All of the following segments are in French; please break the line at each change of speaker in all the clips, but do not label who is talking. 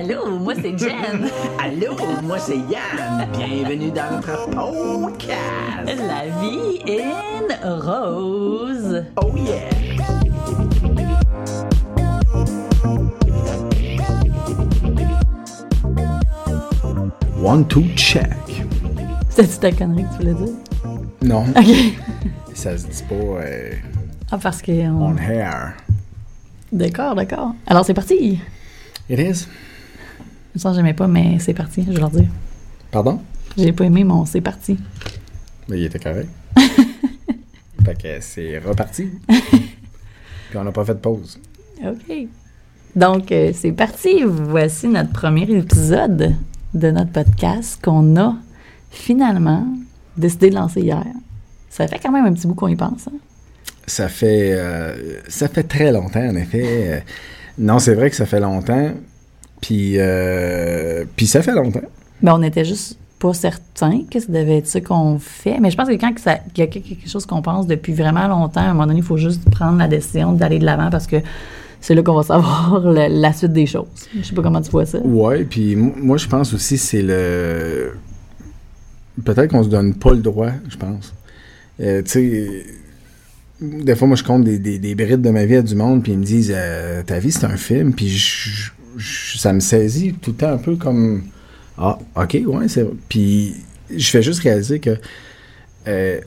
Allô, moi c'est Jen.
Allô, moi c'est Yann. Bienvenue dans notre podcast.
La vie in rose.
Oh yeah. One, two, check.
C'est-tu ta connerie que tu voulais dire?
Non,
OK.
ça se dit pas euh,
Ah, parce que... on-
on hair.
D'accord, d'accord. Alors c'est parti.
It is.
Ça, j'aimais pas, mais c'est parti, je vais leur dire.
Pardon?
J'ai pas aimé mon c'est parti.
Mais il était correct. fait que c'est reparti. Puis on n'a pas fait de pause.
OK. Donc, euh, c'est parti. Voici notre premier épisode de notre podcast qu'on a finalement décidé de lancer hier. Ça fait quand même un petit bout qu'on y pense. hein?
Ça fait, euh, ça fait très longtemps, en effet. Euh, non, c'est vrai que ça fait longtemps. Puis, euh, puis ça fait longtemps.
Mais on était juste pas certain que ça devait être ça qu'on fait. Mais je pense que quand qu'il y a quelque chose qu'on pense depuis vraiment longtemps, à un moment donné, il faut juste prendre la décision d'aller de l'avant parce que c'est là qu'on va savoir la, la suite des choses. Je sais pas comment tu vois ça.
Ouais, puis moi, je pense aussi c'est le. Peut-être qu'on se donne pas le droit, je pense. Euh, tu sais, des fois, moi, je compte des, des, des brides de ma vie à du monde, puis ils me disent euh, Ta vie, c'est un film, puis je- ça me saisit tout le temps un peu comme Ah, ok, ouais, c'est. Puis je fais juste réaliser que. euh,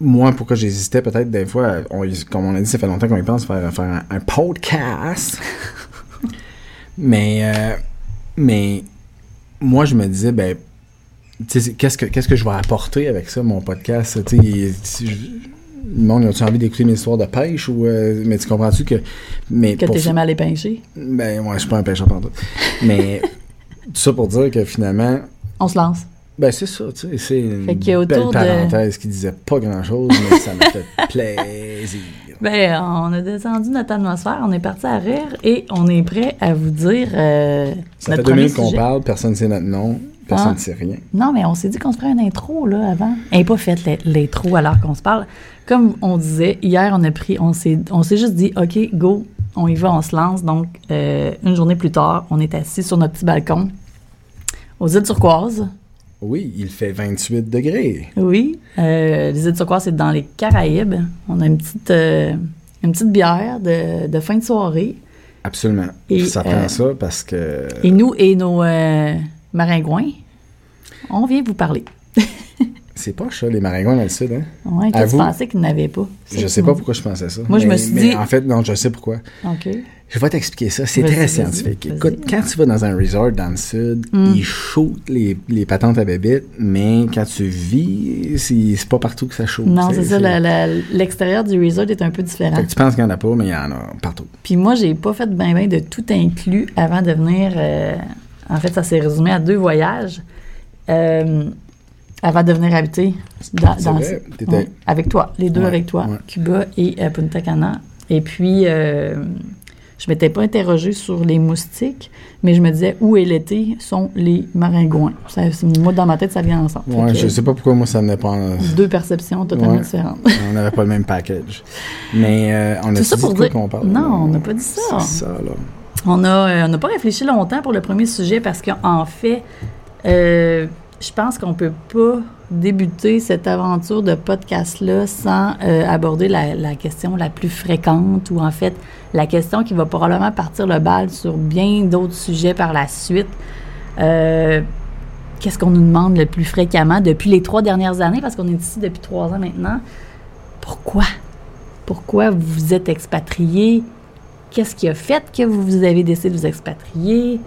moi, pourquoi j'hésitais peut-être des fois, comme on a dit, ça fait longtemps qu'on y pense faire, faire un, podcast. mais, euh, mais moi, je me disais, ben, qu'est-ce que, qu'est-ce que je vais apporter avec ça, mon podcast? Tu le monde, a-tu envie d'écouter mes histoires de pêche ou. euh, mais tu comprends-tu que. Mais
Que t'es jamais allé pêcher?
Ben, moi, je suis pas un pêcheur pendant Mais tout ça pour dire que finalement,
On se lance.
ben c'est ça, tu sais, c'est une belle
autour de-
parenthèse qui disait pas grand-chose, mais ça m'a fait plaisir.
Ben, on a descendu notre atmosphère, on est parti à rire et on est prêt à vous dire euh,
Ça
notre
fait deux minutes qu'on parle, personne ne sait notre nom, personne
Ah.
ne sait rien.
Non, mais on s'est dit qu'on se ferait une intro là avant. Elle n'est pas faite l'in- l'intro alors qu'on se parle. Comme on disait, hier, on a pris, on s'est, on s'est juste dit, OK, go, on y va, on se lance. Donc, euh, une journée plus tard, on est assis sur notre petit balcon aux îles turquoises.
Oui, il fait 28 degrés.
Oui, euh, les îles turquoises, c'est dans les Caraïbes. On a une petite, euh, une petite bière de, de fin de soirée.
Absolument.
Et,
ça prend ça parce que.
Et nous et nos maringouins, on vient vous parler.
C'est pas ça, les maringouins dans le sud, hein?
Ouais, toi, tu pensais qu'ils n'avaient pas.
Je sais pas pourquoi je pensais ça.
Moi, je me suis
mais
dit-
En fait, non, je sais pourquoi.
OK.
Je vais t'expliquer ça. C'est très scientifique. Écoute, quand tu vas dans un resort dans le sud,
Mm.
ils shootent les, les patentes à bébites, mais quand tu vis, c'est pas partout que ça shoot.
Non, c'est ça. L'extérieur du resort est un peu différent.
Fait que tu penses qu'il y en a pas, mais il y en a partout.
Puis moi, j'ai pas fait ben ben de tout inclus avant de venir. euh, en fait, ça s'est résumé à deux voyages. euh, avant de venir habiter dans, dans-
vrai, t'étais-
ouais, avec toi, les deux
Ouais,
avec toi,
ouais.
Cuba et euh, Punta Cana. Et puis, euh, je m'étais pas interrogée sur les moustiques, mais je me disais où est l'été sont les maringouins. Ça, moi, dans ma tête, ça vient ensemble.
Ouais, je sais pas pourquoi moi ça venait pas
Deux perceptions totalement
Ouais.
différentes.
On n'avait pas le même package. Mais euh, on a
C'est ça
dit
pour dire-
qu'on parle?
Non, on n'a pas dit ça.
C'est ça, là.
On a, euh, n'a pas réfléchi longtemps pour le premier sujet parce qu'en fait, euh, je pense qu'on peut pas débuter cette aventure de podcast-là sans euh, aborder la, question la plus fréquente ou en fait la question qui va probablement partir le bal sur bien d'autres sujets par la suite. Qu'est-ce qu'on nous demande le plus fréquemment depuis les trois dernières années, parce qu'on est ici depuis trois ans maintenant? Pourquoi? Pourquoi vous êtes expatrié? Qu'est-ce qui a fait que vous avez décidé de vous expatrier?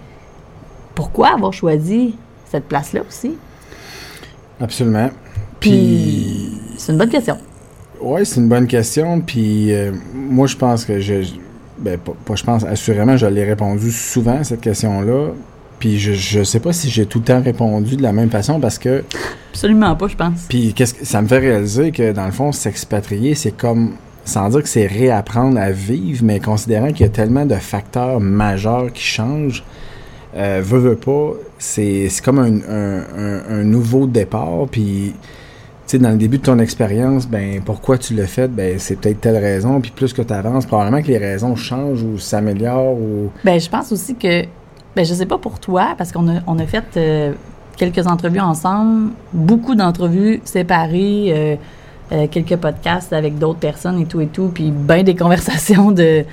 Pourquoi avoir choisi cette place-là aussi?
Absolument.
Puis, c'est une bonne question.
ouais, c'est une bonne question. Puis, euh, moi, je pense que je. Ben, pas, pas je pense, assurément, je l'ai répondu souvent à cette question-là. Puis, je, je sais pas si j'ai tout le temps répondu de la même façon parce que.
Absolument pas, je pense.
Puis, qu'est-ce que ça me fait réaliser que, dans le fond, s'expatrier, c'est comme. Sans dire que c'est réapprendre à vivre, mais considérant qu'il y a tellement de facteurs majeurs qui changent, euh, veut pas, c'est comme un, nouveau départ. Puis, tu sais, dans le début de ton expérience, ben pourquoi tu l'as fait? Ben c'est peut-être telle raison. Puis plus que tu avances, probablement que les raisons changent ou s'améliorent ou.
Ben, je pense aussi que Ben, je sais pas pour toi, parce qu'on a, on a fait euh, quelques entrevues ensemble, beaucoup d'entrevues séparées, euh, euh, quelques podcasts avec d'autres personnes et tout et tout, puis bien des conversations de,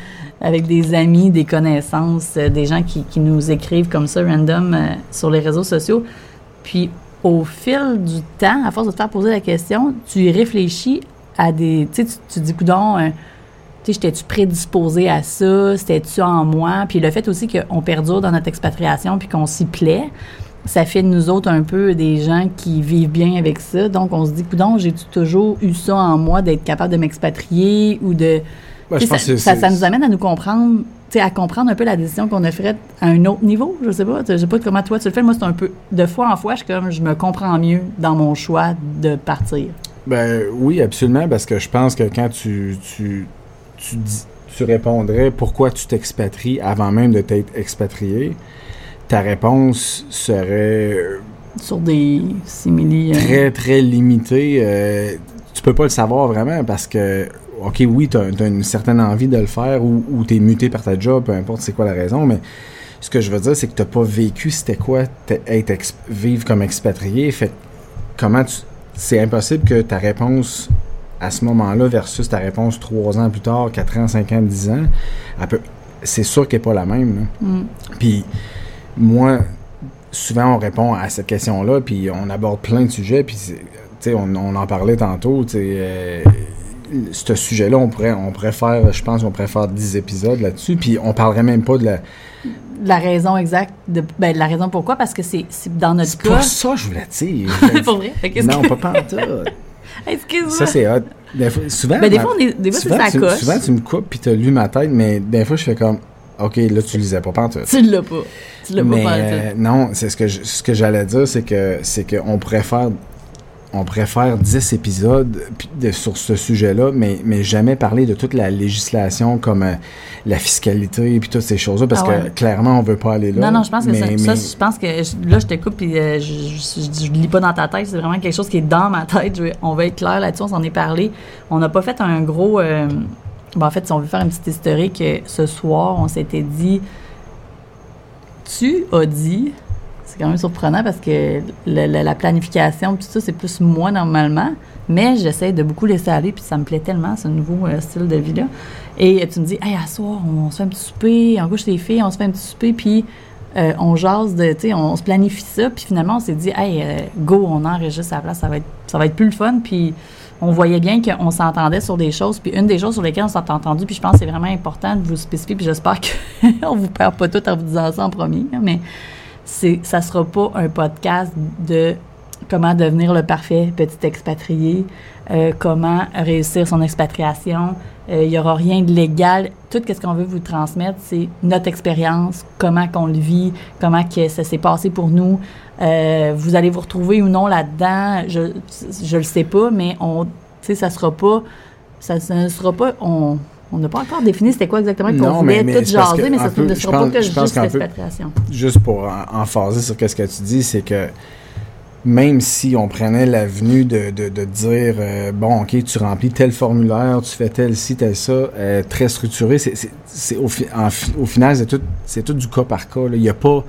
avec des amis, des connaissances, euh, des gens qui, qui nous écrivent comme ça, random, euh, sur les réseaux sociaux. Puis au fil du temps, à force de te faire poser la question, tu y réfléchis à des. Tu sais, tu- dis, coudon, tu j'étais-tu prédisposé à ça? C'était-tu en moi? Puis le fait aussi qu'on perdure dans notre expatriation puis qu'on s'y plaît, ça fait de nous autres un peu des gens qui vivent bien avec ça. Donc, on se dit, coudon, j'ai toujours eu ça en moi d'être capable de m'expatrier ou de.
Je pense
ça,
que
ça,
c'est-
ça nous amène à nous comprendre, tu sais, à comprendre un peu la décision qu'on a faite à un autre niveau. Je sais pas, je sais pas comment toi tu le fais. Moi, c'est un peu de fois en fois, je comme, je me comprends mieux dans mon choix de partir.
Ben oui, absolument, parce que je pense que quand tu, tu, tu répondrais pourquoi tu t'expatries avant même de t'être expatrié, ta réponse serait euh,
Sur des simili. euh,
très, très limitée. Euh, tu peux pas le savoir vraiment parce que, OK, oui, tu as, une certaine envie de le faire ou, ou tu es muté par ta job, peu importe c'est quoi la raison, mais ce que je veux dire, c'est que tu pas vécu c'était quoi être ex- vivre comme expatrié. Fait comment tu. C'est impossible que ta réponse à ce moment-là versus ta réponse trois ans plus tard, quatre ans, cinq ans, dix ans, c'est sûr qu'elle n'est pas la même.
mm.
Puis moi, souvent on répond à cette question-là, puis on aborde plein de sujets, puis c'est- on, on en parlait tantôt, tu euh, ce sujet-là, on pourrait, on pourrait faire, je pense qu'on pourrait faire 10 épisodes là-dessus, puis on parlerait même pas de la...
La raison exacte, de, ben, la raison pourquoi, parce que c'est c'est dans notre
C'est
cas.
pas ça je voulais dire.
pour vrai?
Non,
que-
pas pantoute.
Excuse-moi.
Ça, c'est hot. Des fois- souvent,
Ben, des fois, on est, des fois, c'est
souvent,
sa
tu, souvent, tu me coupes, puis t'as lu ma tête, mais des fois, je fais comme, OK, là, tu lisais pas pantoute.
Tu l'as pas. Tu l'as pas pas
euh, non, c'est ce que je- ce que j'allais dire, c'est que c'est qu'on faire on faire 10 épisodes de- sur ce sujet-là, mais, mais jamais parler de toute la législation comme euh, la fiscalité et puis toutes ces choses-là, parce
Ah ouais.
que clairement, on veut pas aller là.
Non, non, je pense que ça,
mais-
ça, je pense que je- là, je te coupe puis euh, je, je, je, lis pas dans ta tête. C'est vraiment quelque chose qui est dans ma tête. On va être clair là-dessus. On s'en est parlé. On n'a pas fait un gros. euh, ben, en fait, si on veut faire une petite historique, euh, ce soir, on s'était dit. Tu as dit. C'est quand même surprenant parce que le- la planification, tout ça, c'est plus moi normalement. Mais j'essaie de beaucoup laisser aller, puis ça me plaît tellement, ce nouveau euh, style de vie-là. Et euh, tu me dis, hey, à soir, on, se fait un petit souper, on couche les filles, on se fait un petit souper, puis on jase de, tu sais, on, se planifie ça, puis finalement, on s'est dit, hey, go, on enregistre à la place, ça va être, ça va être plus le fun, puis on voyait bien qu'on s'entendait sur des choses, puis une des choses sur lesquelles on s'est entendu, puis je pense que c'est vraiment important de vous spécifier, puis j'espère qu'on vous perd pas tout en vous disant ça en premier, mais c'est, ça sera pas un podcast de comment devenir le parfait petit expatrié, euh, comment réussir son expatriation. Euh, Il y aura rien de légal. Tout ce qu'on veut vous transmettre, c'est notre expérience, comment qu'on le vit, comment que ça s'est passé pour nous. Euh, vous allez vous retrouver ou non là-dedans, je je le sais pas, mais on, ça sera pas, ça, ça ne sera pas, on on n'a pas encore défini c'était quoi exactement qu'on voulait tout jaser, mais ça ne sera pas que juste l'expatriation.
juste pour en, sur ce que tu dis, c'est que même si on prenait l'avenue de, de, de dire euh, bon ok tu remplis tel formulaire tu fais tel ci tel ça euh, très structuré c'est c'est- c'est au, fi- au final c'est tout c'est tout du cas par cas là. il y a pas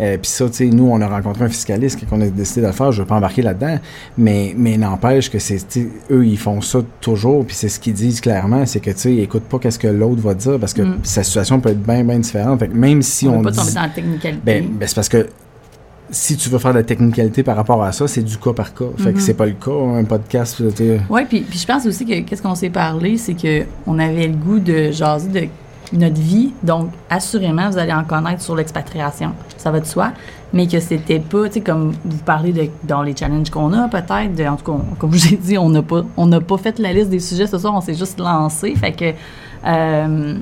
euh, puis ça tu sais nous on a rencontré un fiscaliste quand on a décidé de le faire je vais pas embarquer là-dedans mais mais n'empêche que c'est eux ils font ça toujours puis c'est ce qu'ils disent clairement c'est que tu sais écoute pas qu'est-ce que l'autre va dire parce que
Mm.
sa situation peut être bien bien différente fait que même si
on
on,
ne veut pas
dit-
tomber dans la technicalité.
ben, ben, c'est parce que si tu veux faire de la technicalité par rapport à ça, c'est du cas par cas. Fait
Mhm.
que c'est pas le cas, un podcast.
Oui, puis, puis je pense aussi que qu'est-ce qu'on s'est parlé, c'est que on avait le goût de jaser de notre vie. Donc, assurément, vous allez en connaître sur l'expatriation. Ça va de soi. Mais que c'était pas, tu sais, comme vous parlez de, dans les challenges qu'on a, peut-être. En tout cas, on- comme je vous ai dit, on n'a pas, on n'a pas fait la liste des sujets ce soir, on s'est juste lancé. Fait que. euh,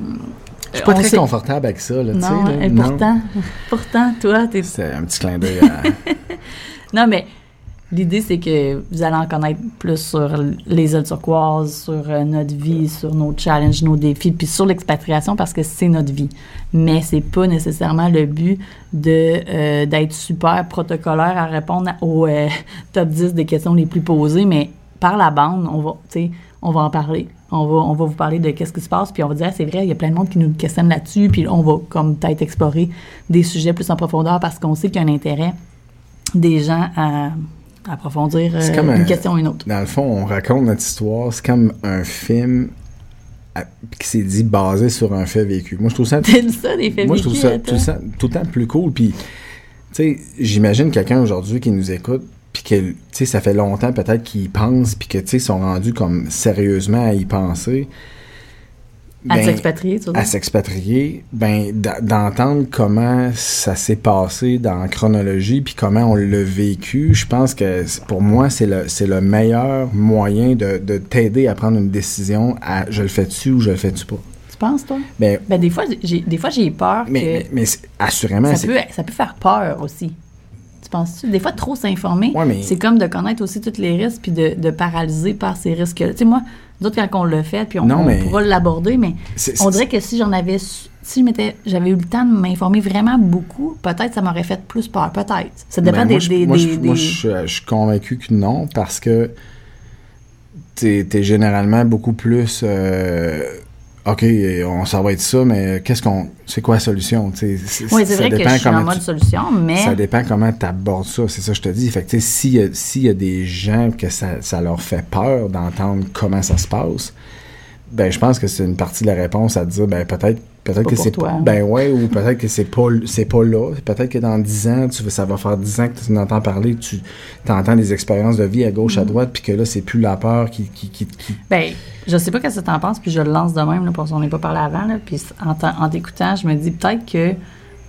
Je suis pas
on
très confortable avec ça, là, tu sais.
Non,
là.
et pourtant, pourtant, toi, t'es
C'est un petit clin d'œil à...
non, mais l'idée, c'est que vous allez en connaître plus sur les îles turquoises, sur euh, notre vie, sur nos challenges, nos défis, puis sur l'expatriation parce que c'est notre vie. Mais c'est pas nécessairement le but de euh, d'être super protocolaire à répondre aux euh, top 10 des questions les plus posées, mais par la bande, on va, tu sais, on va en parler. On va, on va vous parler de qu'est-ce qui se passe, puis on va dire, ah, c'est vrai, il y a plein de monde qui nous questionne là-dessus, puis on va comme peut-être explorer des sujets plus en profondeur parce qu'on sait qu'il y a un intérêt des gens à approfondir euh,
comme
une
un-
question ou une autre.
Dans le fond, on raconte notre histoire. C'est comme un film à- qui s'est dit basé sur un fait vécu. Moi, je trouve ça
T'aimes ça, des faits
Moi, je trouve ça
attends?
tout, le temps- tout le temps plus cool. Puis, tu sais, j'imagine quelqu'un aujourd'hui qui nous écoute, puis que, tu sais, ça fait longtemps peut-être qu'il y pense, puis que, tu sais, sont rendus comme sérieusement à y penser.
À
Ben,
s'expatrier, tu
à s'expatrier, ben, d'entendre comment ça s'est passé dans la chronologie, puis comment on l'a vécu, je pense que pour moi, c'est le, c'est le meilleur moyen de, de t'aider à prendre une décision à je le fais-tu ou je le fais-tu pas.
Tu penses, toi?
Ben,
Ben, des fois, j'ai, des fois, j'ai peur
mais,
que
mais, mais assurément,
ça peut, ça peut faire peur aussi. Tu penses-tu? Des fois, trop s'informer,
Ouais, mais-
c'est comme de connaître aussi tous les risques puis de, de paralyser par ces risques-là. Tu sais, moi, d'autres, quand on l'a fait, puis on,
Non,
on
mais-
pourra l'aborder, mais on dirait que si j'en avais... su- Si j'avais eu le temps de m'informer vraiment beaucoup, peut-être ça m'aurait fait plus peur. Peut-être. Ça dépend
Ben,
des...
moi, je-
des-
moi, je,
des-
moi,
des-
je, je suis convaincu que non, parce que t'es es généralement beaucoup plus. euh, OK, on ça va être ça, mais qu'est-ce qu'on. C'est quoi la solution?
Oui, c'est vrai que
dépend
je suis en mode
tu-
solution, mais...
Ça dépend comment tu abordes ça, c'est ça que je te dis. Fait que, tu sais, s'il y, a- s'il y a des gens que ça, ça leur fait peur d'entendre comment ça se passe, ben je pense que c'est une partie de la réponse à dire, ben peut-être peut-être que c'est
toi.
pas. Ben ouais, ou peut-être que c'est pas, c'est pas là. Peut-être que dans 10 ans, tu, ça va faire 10 ans que tu entends parler, tu entends des expériences de vie à gauche,
Mm.
à droite, puis que là, c'est plus la peur qui. qui, qui, qui-
Ben, je sais pas qu'est-ce que t'en penses, puis je le lance de même, là, parce qu'on n'est pas parlé avant, là, puis en, en t'écoutant, je me dis peut-être que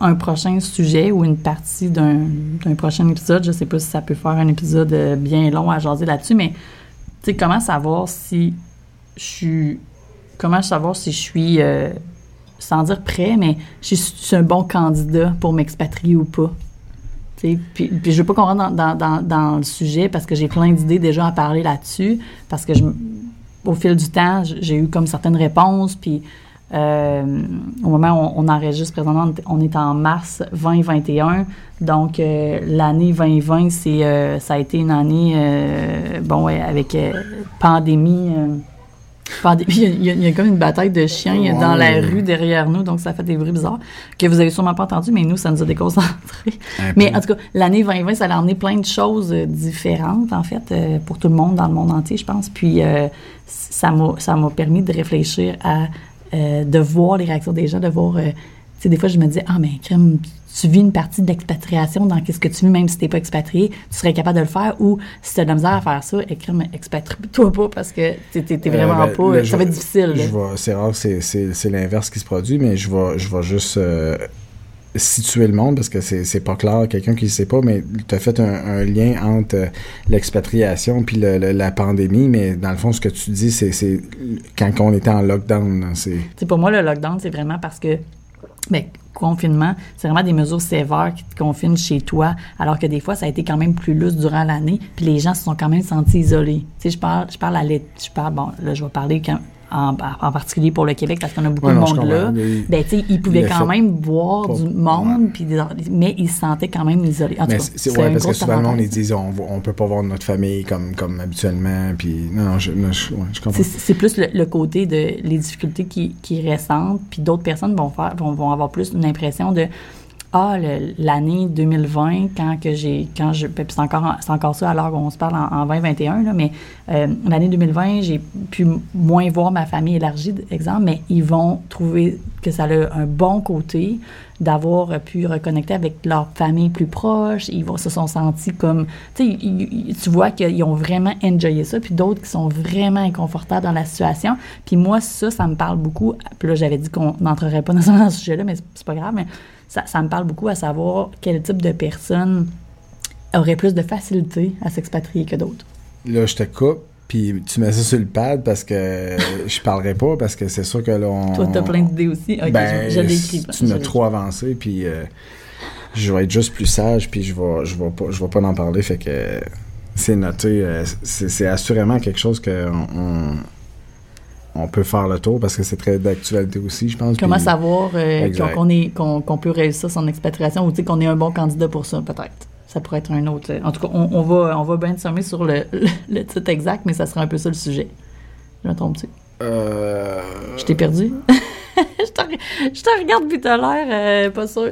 un prochain sujet ou une partie d'un d'un prochain épisode, je sais pas si ça peut faire un épisode euh, bien long à jaser là-dessus, mais tu sais, comment savoir si je suis... Comment savoir si je suis, euh, sans dire prêt, mais je suis, un bon candidat pour m'expatrier ou pas? Puis, puis je veux pas qu'on rentre dans, le sujet parce que j'ai plein d'idées déjà à parler là-dessus, parce que au fil du temps, j'ai eu comme certaines réponses, puis euh, au moment où on, on enregistre présentement, on est- en mars 2021, donc euh, l'année 2020, c'est, euh, ça a été une année, bon, ouais, avec pandémie. Il y, a, il y comme une bataille de chiens dans la rue derrière nous, donc ça fait des bruits bizarres que vous avez sûrement pas entendu, mais nous, ça nous a déconcentrés. Mais en tout cas, l'année 2020, ça a emmené plein de choses euh, différentes, en fait, euh, pour tout le monde, dans le monde entier, je pense. Puis, euh, ça m'a permis de réfléchir à, euh, de voir les réactions des gens, de voir, euh, tu sais, des fois, je me disais, ah, mais crème, tu vis une partie de l'expatriation dans qu'est-ce que tu vis, même si t'es pas expatrié, tu serais capable de le faire, ou si t'as de la misère à faire ça, crème, expatrie-toi pas parce que t'es t'es- t'es
Euh,
vraiment
ben,
pas,
là,
ça va être difficile.
C'est rare, c'est- c'est c'est l'inverse qui se produit, mais je vais, je vais juste euh, situer le monde parce que c'est pas clair. Quelqu'un qui ne sait pas, mais tu as fait un, un lien entre euh, l'expatriation puis le- le- la pandémie, mais dans le fond, ce que tu dis, c'est c'est quand on était en lockdown. C'est
Tu pour moi, le lockdown, c'est vraiment parce que, ben, confinement, c'est vraiment des mesures sévères qui te confinent chez toi, alors que des fois, ça a été quand même plus lousse durant l'année, puis les gens se sont quand même sentis isolés. Tu je parle, je parle à l'é- je parle, bon, là, je vais parler quand- en, en particulier pour le Québec parce qu'on a beaucoup
Ouais,
de
non,
monde là.
Mais-
Ben, tu sais, ils pouvaient quand même voir
pas-
du monde, puis mais ils se sentaient quand même isolés. En
Mais c'est ouais, parce que souvent, le monde, ils disent on, on peut pas voir notre famille comme, comme habituellement. Puis, non, non, je, non, je, ouais, je comprends.
C'est- C'est plus le, le côté de les difficultés qui, qui ressentent, puis d'autres personnes vont faire vont, vont avoir plus une impression de ah l'année 2020 quand que j'ai quand je puis c'est encore c'est encore ça alors qu'on se parle en, en 2021 là, mais euh, l'année 2020 j'ai pu moins voir ma famille élargie exemple mais ils vont trouver que ça a un bon côté d'avoir pu reconnecter avec leur famille plus proche. Ils vont se sont sentis comme tu tu vois qu'ils ont vraiment enjoyé ça puis d'autres qui sont vraiment inconfortables dans la situation. Puis moi ça ça me parle beaucoup. Puis là j'avais dit qu'on n'entrerait pas dans ce sujet là mais c'est pas grave mais ça, ça me parle beaucoup à savoir quel type de personne aurait plus de facilité à s'expatrier que d'autres.
Là, je te coupe, puis tu mets ça sur le pad parce que je parlerai pas, parce que c'est sûr que là, on...
Toi, t'as plein d'idées aussi. Ok,
ben,
je, je l'écris.
Tu m'as trop avancé, puis euh, je vais être juste plus sage, puis je vais, je vais pas, je vais pas en parler, fait que c'est noté. euh, c'est assurément quelque chose que on, on peut faire le tour, parce que c'est très d'actualité aussi, je pense.
Comment
puis-
savoir euh, qu'on peut réussir son expatriation ou qu'on est un bon candidat pour ça, peut-être? Ça pourrait être un autre. En tout cas, on, on va, on va brainstormer sur le, le, le titre exact, mais ça sera un peu ça le sujet. Je me trompe-tu?
Euh...
Je t'ai perdu? je, te, je, te, regarde puis t'as l'air euh, pas sûr.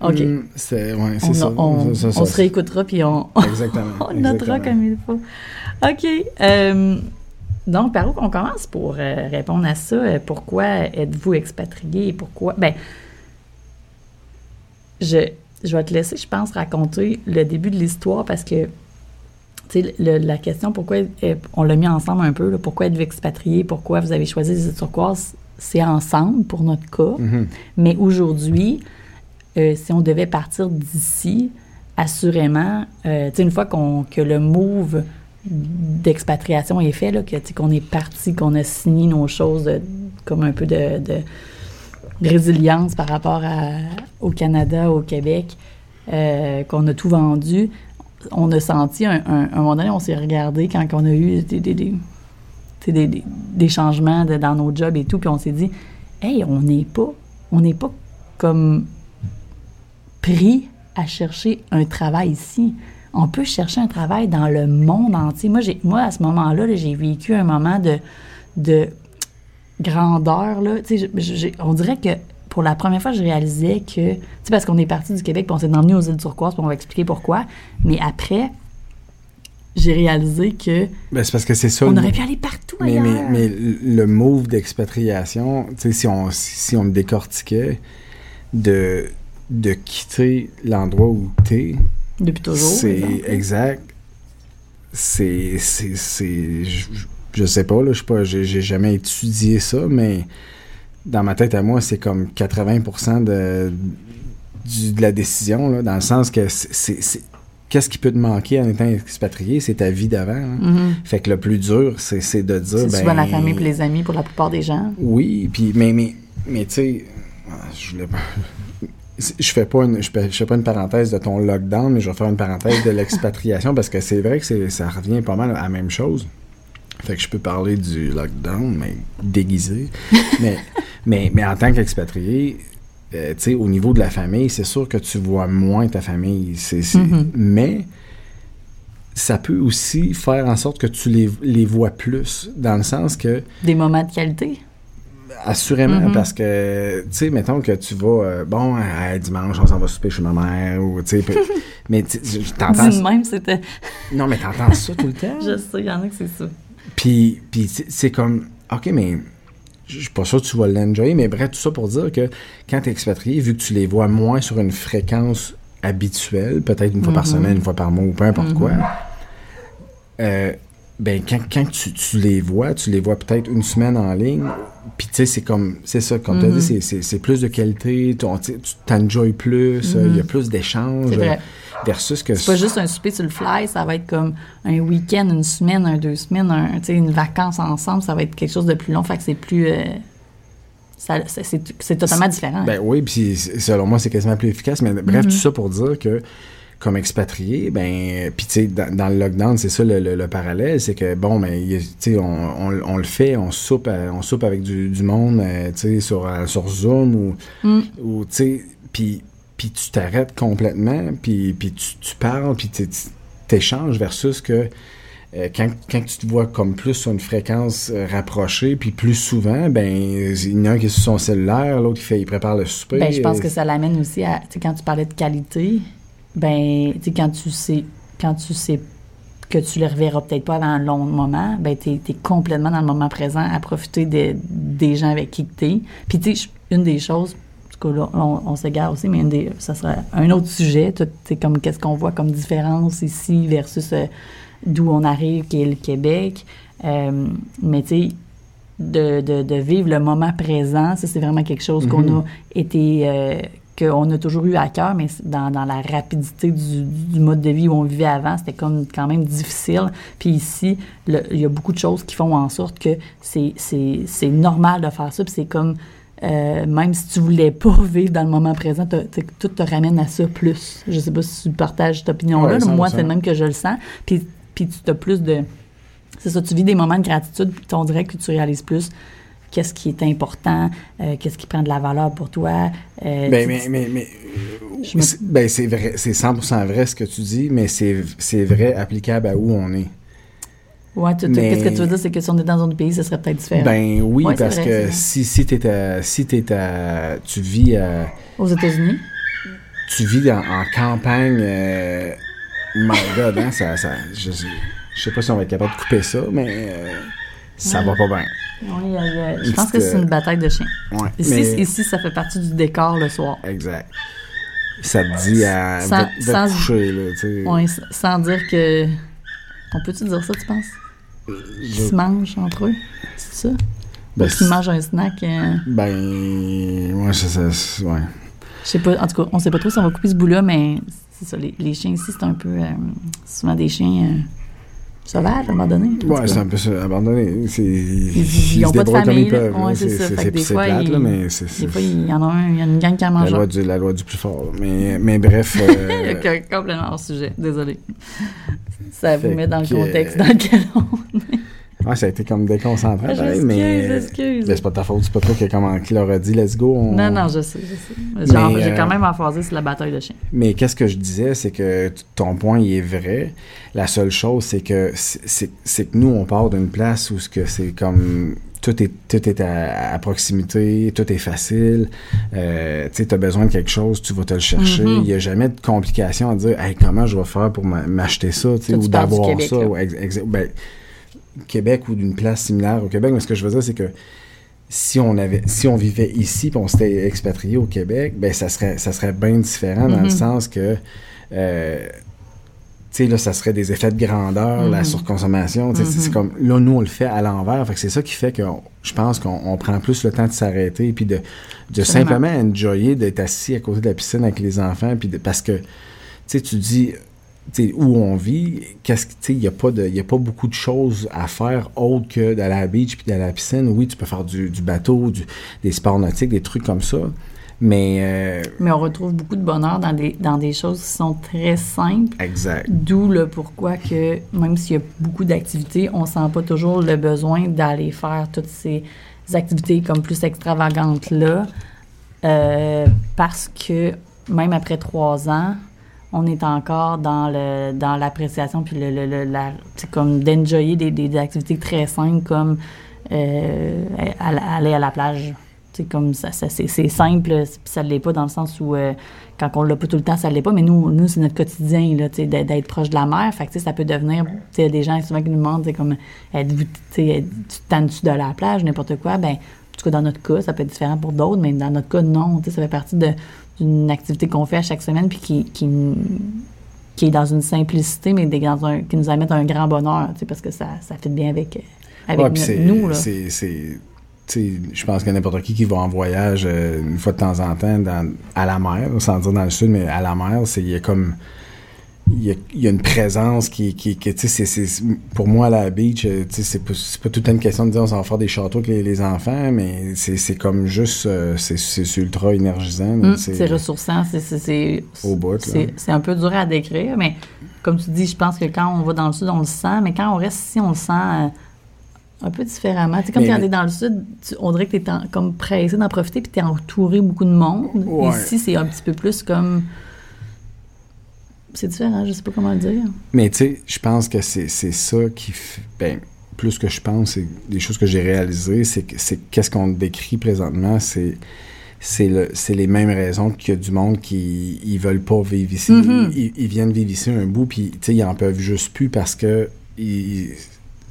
OK.
C'est ouais,
on,
ça.
On,
ça, ça,
on se réécoutera puis on,
Exactement.
on notera comme il faut. OK. Euh, donc, par où on commence pour euh, répondre à ça? Pourquoi êtes-vous expatrié pourquoi? Ben, je, je vais te laisser, je pense, raconter le début de l'histoire parce que, tu sais, la question pourquoi on l'a mis ensemble un peu, là, pourquoi êtes-vous expatrié, pourquoi vous avez choisi les turquoises, c'est ensemble pour notre cas.
Mm-hmm.
Mais aujourd'hui, euh, si on devait partir d'ici, assurément, euh, tu sais, une fois qu'on, que le move d'expatriation est fait, que, qu'on est parti, qu'on a signé nos choses, comme un peu de, résilience par rapport au Canada, au Québec, euh, qu'on a tout vendu, on a senti, un, un, moment donné, on s'est regardé quand on a eu des, des, changements dans nos jobs et tout, puis on s'est dit, hey, on n'est pas, on n'est pas comme pris à chercher un travail ici. On peut chercher un travail dans le monde entier. Moi, à ce moment-là, j'ai vécu un moment de, de grandeur. Là. on dirait que pour la première fois, je réalisais que, tu sais, parce qu'on est parti du Québec, puis on s'est emmené aux îles turquoises, puis on va expliquer pourquoi. Mais après, j'ai réalisé que.
Ben, c'est parce que c'est ça.
On aurait pu aller partout
mais,
ailleurs.
Mais, mais le move d'expatriation, tu sais, si on, si on le décortiquait, de, de quitter l'endroit où tu es.
Depuis toujours.
C'est exact. C'est. Je, je sais pas, là, je sais pas, j'ai jamais étudié ça, mais dans ma tête à moi, c'est comme 80% de, du, de la décision, là, dans le sens que c'est qu'est-ce qui peut te manquer en étant expatrié, c'est ta vie d'avant. Hein?
Mm -hmm.
Fait que le plus dur, c'est de dire.
C'est
ben,
souvent la famille et les amis pour la plupart des gens.
Oui, puis mais mais mais tu sais, je voulais pas. Je fais pas une je fais, je fais pas une parenthèse de ton lockdown, mais je vais faire une parenthèse de l'expatriation parce que c'est vrai que ça revient pas mal à la même chose. Fait que je peux parler du lockdown, mais déguisé. mais, mais, mais en tant qu'expatrié, euh, tu sais, au niveau de la famille, c'est sûr que tu vois moins ta famille. C'est,
Mm -hmm.
Mais ça peut aussi faire en sorte que tu les, les vois plus, dans le sens que...
Des moments de qualité?
Assurément,
Mhm.
parce que, tu sais, mettons que tu vas, euh, bon, à dimanche, on s'en va souper chez ma mère, ou, tu sais, mais tu- t'entends...
Dis même, c'était.
Non, mais t'entends ça tout le temps?
Je sais, il y en a que c'est ça.
Puis, puis c'est- comme, OK, mais je suis pas sûr que tu vas l'enjoyer, mais bref, tout ça pour dire que quand tu es expatrié, vu que tu les vois moins sur une fréquence habituelle, peut-être une fois par
Mhm.
semaine, une fois par mois ou peu importe quoi, euh, ben quand, quand tu, tu les vois, tu les vois peut-être une semaine en ligne, puis tu sais, c'est comme, c'est ça, comme tu as
Mhm.
dit, c'est- c'est- plus de qualité, ton- tu t'enjoys plus, euh, il
Mhm.
y a plus d'échanges, euh, versus que...
C'est pas juste un souper sur le fly, ça va être comme un week-end, une semaine, un deux semaines, un, une vacance ensemble, ça va être quelque chose de plus long, fait que c'est plus. euh, c'est- totalement différent.
Ben oui, puis selon moi, c'est quasiment plus efficace. Mais bref,
Mhm.
tout ça pour dire que, comme expatrié, ben, puis tu sais, dans, dans le lockdown, c'est ça le, le- le parallèle, c'est que, bon, ben, tu sais, on, on- on le fait, on soupe, à- on soupe avec du, du monde, euh, tu sais, sur, euh, sur Zoom ou,
Mm.
ou tu sais, puis puis tu t'arrêtes complètement, puis puis tu, tu parles, puis tu t'échanges versus que euh, quand, quand tu te vois comme plus sur une fréquence euh, rapprochée, puis plus souvent, ben il y en a un qui est sur son cellulaire, l'autre qui fait, il prépare le souper.
Ben, je pense
euh,
que ça l'amène aussi à, tu sais, quand tu parlais de qualité, ben, tu sais, quand tu sais, quand tu sais que tu le reverras peut-être pas avant un long moment, ben, tu es, complètement dans le moment présent à profiter de- des gens avec qui tu es. Puis, tu sais, une des choses, là, on, on s'égare aussi, mais une des, ça serait un autre sujet, tu sais, comme qu'est-ce qu'on voit comme différence ici versus euh, d'où on arrive, qui est le Québec. Euh, mais, tu sais, de, de, de vivre le moment présent, ça, c'est vraiment quelque chose qu'on
Mhm.
a été... euh, qu'on a toujours eu à cœur, mais dans, dans la rapidité du, du mode de vie où on vivait avant, c'était comme quand même difficile. Puis ici, le- il y a beaucoup de choses qui font en sorte que c'est c'est- c'est normal de faire ça. Puis c'est comme, euh, même si tu voulais pas vivre dans le moment présent, t'as- t'as- tout te ramène à ça plus. Je sais pas si tu partages cette opinion-là.
Ouais,
moi,
100%.
c'est le même que je le sens. Puis, puis tu as plus de... C'est ça, tu vis des moments de gratitude, puis on dirait que tu réalises plus qu'est-ce qui est important, euh, qu'est-ce qui prend de la valeur pour toi. euh,
Ben, mais, mais, mais
Je me-
c'est- ben, c'est vrai, c'est 100% vrai ce que tu dis, mais c'est c'est vrai applicable à où on est.
Ouais,
Mais-
qu'est-ce que tu veux dire, c'est que si on est dans un autre pays, ce serait peut-être différent.
Ben oui,
Ouais,
parce
vrai,
que si, si, t'es à- si t'es à- tu vis à-
Aux États-Unis?
tu vis en, en campagne, euh, my God, hein, ça, ça, je, je sais pas si on va être capable de couper ça, mais euh, ça va pas bien.
Oui, je pense que c'est une bataille de chiens.
Ouais,
Ici,
mais-
ici, ça fait partie du décor le soir.
Exact. Ça te dit à
Sans-
va, va te
sans-
coucher, là, tu sais.
Ouais, s- sans dire que. On peut-tu dire ça, tu penses? Qu'ils
Je-
se mangent entre eux? C'est ça?
ben,
Qu'ils mangent un snack? euh,
Ben, moi, ça, ça, c'est- ouais.
Je sais pas. En tout cas, on sait pas trop si on va couper ce bout-là, mais c'est ça. Les, les chiens ici, c'est un peu. euh, souvent des chiens sauvages, à un moment donné. Cas.
c'est un peu ça, abandonné. Ils,
ils ont
se
pas de famille. Ouais, c'est ça. Fait que des fois,
plate,
ils-
là, mais c'est,
Des fois, il y en a un, il y a une gang qui en
la
mange
loi du, la loi du plus fort. Mais, mais bref, euh,
Complètement hors sujet. Désolé. Ça vous met dans le contexte dans lequel on
ouais, ça a été comme déconcentrant, pareil, mais
j'excuse.
ben, c'est pas ta faute, c'est pas toi qui, a comment- qui leur a dit let's go. on-
Non, non, je sais, je sais.
Mais,
j'ai
euh,
quand même emphasé sur la bataille de chiens.
Mais qu'est-ce que je disais, c'est que ton point il est vrai. La seule chose, c'est que c'est- que nous on part d'une place où c'est comme tout est tout est à, à proximité, tout est facile. Euh, tu sais, t'as besoin de quelque chose, tu vas te le chercher. Il
Mhm.
y a jamais de complication à dire, hey, comment je vais faire pour m'a- m'acheter ça,
Toi,
ou d'avoir ça. ben, Québec ou d'une place similaire au Québec. Mais ce que je veux dire, c'est que si on avait si on vivait ici puis on s'était expatrié au Québec, ben ça serait ça serait bien différent dans le
Mhm.
sens que euh, tu sais là ça serait des effets de grandeur, la
Mhm.
surconsommation, sais c'est-
Mhm.
comme là nous on le fait à l'envers, fait c'est ça qui fait que on- je pense qu'on on prend plus le temps de s'arrêter puis de de
Absolument.
simplement enjoyer d'être assis à côté de la piscine avec les enfants puis de- parce que tu sais tu dis où on vit, qu'est-ce il y a pas de, y a pas beaucoup de choses à faire autre que d'aller à la beach puis d'aller à la piscine. Oui, tu peux faire du, du bateau, du- des sports nautiques, des trucs comme ça, mais euh,
Mais on retrouve beaucoup de bonheur dans des, dans des choses qui sont très simples.
exact.
D'où le pourquoi que, même s'il y a beaucoup d'activités, on sent pas toujours le besoin d'aller faire toutes ces activités comme plus extravagantes-là. Euh, parce que même après trois ans, on est encore dans le dans l'appréciation puis le, le, comme d'enjoyer des, activités très simples comme euh, aller à la plage. C'est comme ça, ça c'est simple ça l'est pas dans le sens où euh, quand on l'a pas tout le temps ça l'est pas mais nous nous c'est notre quotidien là d'être proche de la mer. Fait que ça peut devenir des gens souvent qui nous demandent comme êtes-vous tu de la plage n'importe quoi? Ben en tout cas dans notre cas ça peut être différent pour d'autres mais dans notre cas non ça fait partie de d'une activité qu'on fait à chaque semaine puis qui, qui, qui est dans une simplicité, mais des, dans un, qui nous amène un grand bonheur, tu sais, parce que ça, ça fait bien avec, avec
Ouais,
nous. Là.
c'est, c'est, je pense que n'importe qui qui va en voyage euh, une fois de temps en temps dans, à la mer, sans dire dans le sud, mais à la mer, c'est il y a comme il y a, il y a une présence qui, qui, qui tu sais, pour moi, à la beach, euh, tu sais, c'est pas, pas tout le temps une question de dire on s'en va faire des châteaux avec les, les enfants, mais c'est, comme juste, euh, c'est, ultra énergisant.
Hum, c'est ressourçant, c'est-
Au bout,
c'est- un peu dur à décrire, mais comme tu dis, je pense que quand on va dans le sud, on le sent, mais quand on reste ici, on le sent euh, un peu différemment. Tu sais, comme quand tu es dans le sud, tu- on dirait que tu es comme pressé d'en profiter, puis tu es entouré beaucoup de monde.
Ouais.
Ici, c'est un petit peu plus comme... C'est différent, je sais pas comment le dire.
Mais tu sais, je pense que c'est c'est ça qui. f- Ben, plus que je pense, c'est des choses que j'ai réalisées, c'est que c'est qu'est-ce qu'on décrit présentement, c'est. C'est le, c'est les mêmes raisons qu'il y a du monde qui ils veulent pas vivre ici.
Mhm.
ils, ils viennent vivre ici un bout, puis ils en peuvent juste plus parce que ils-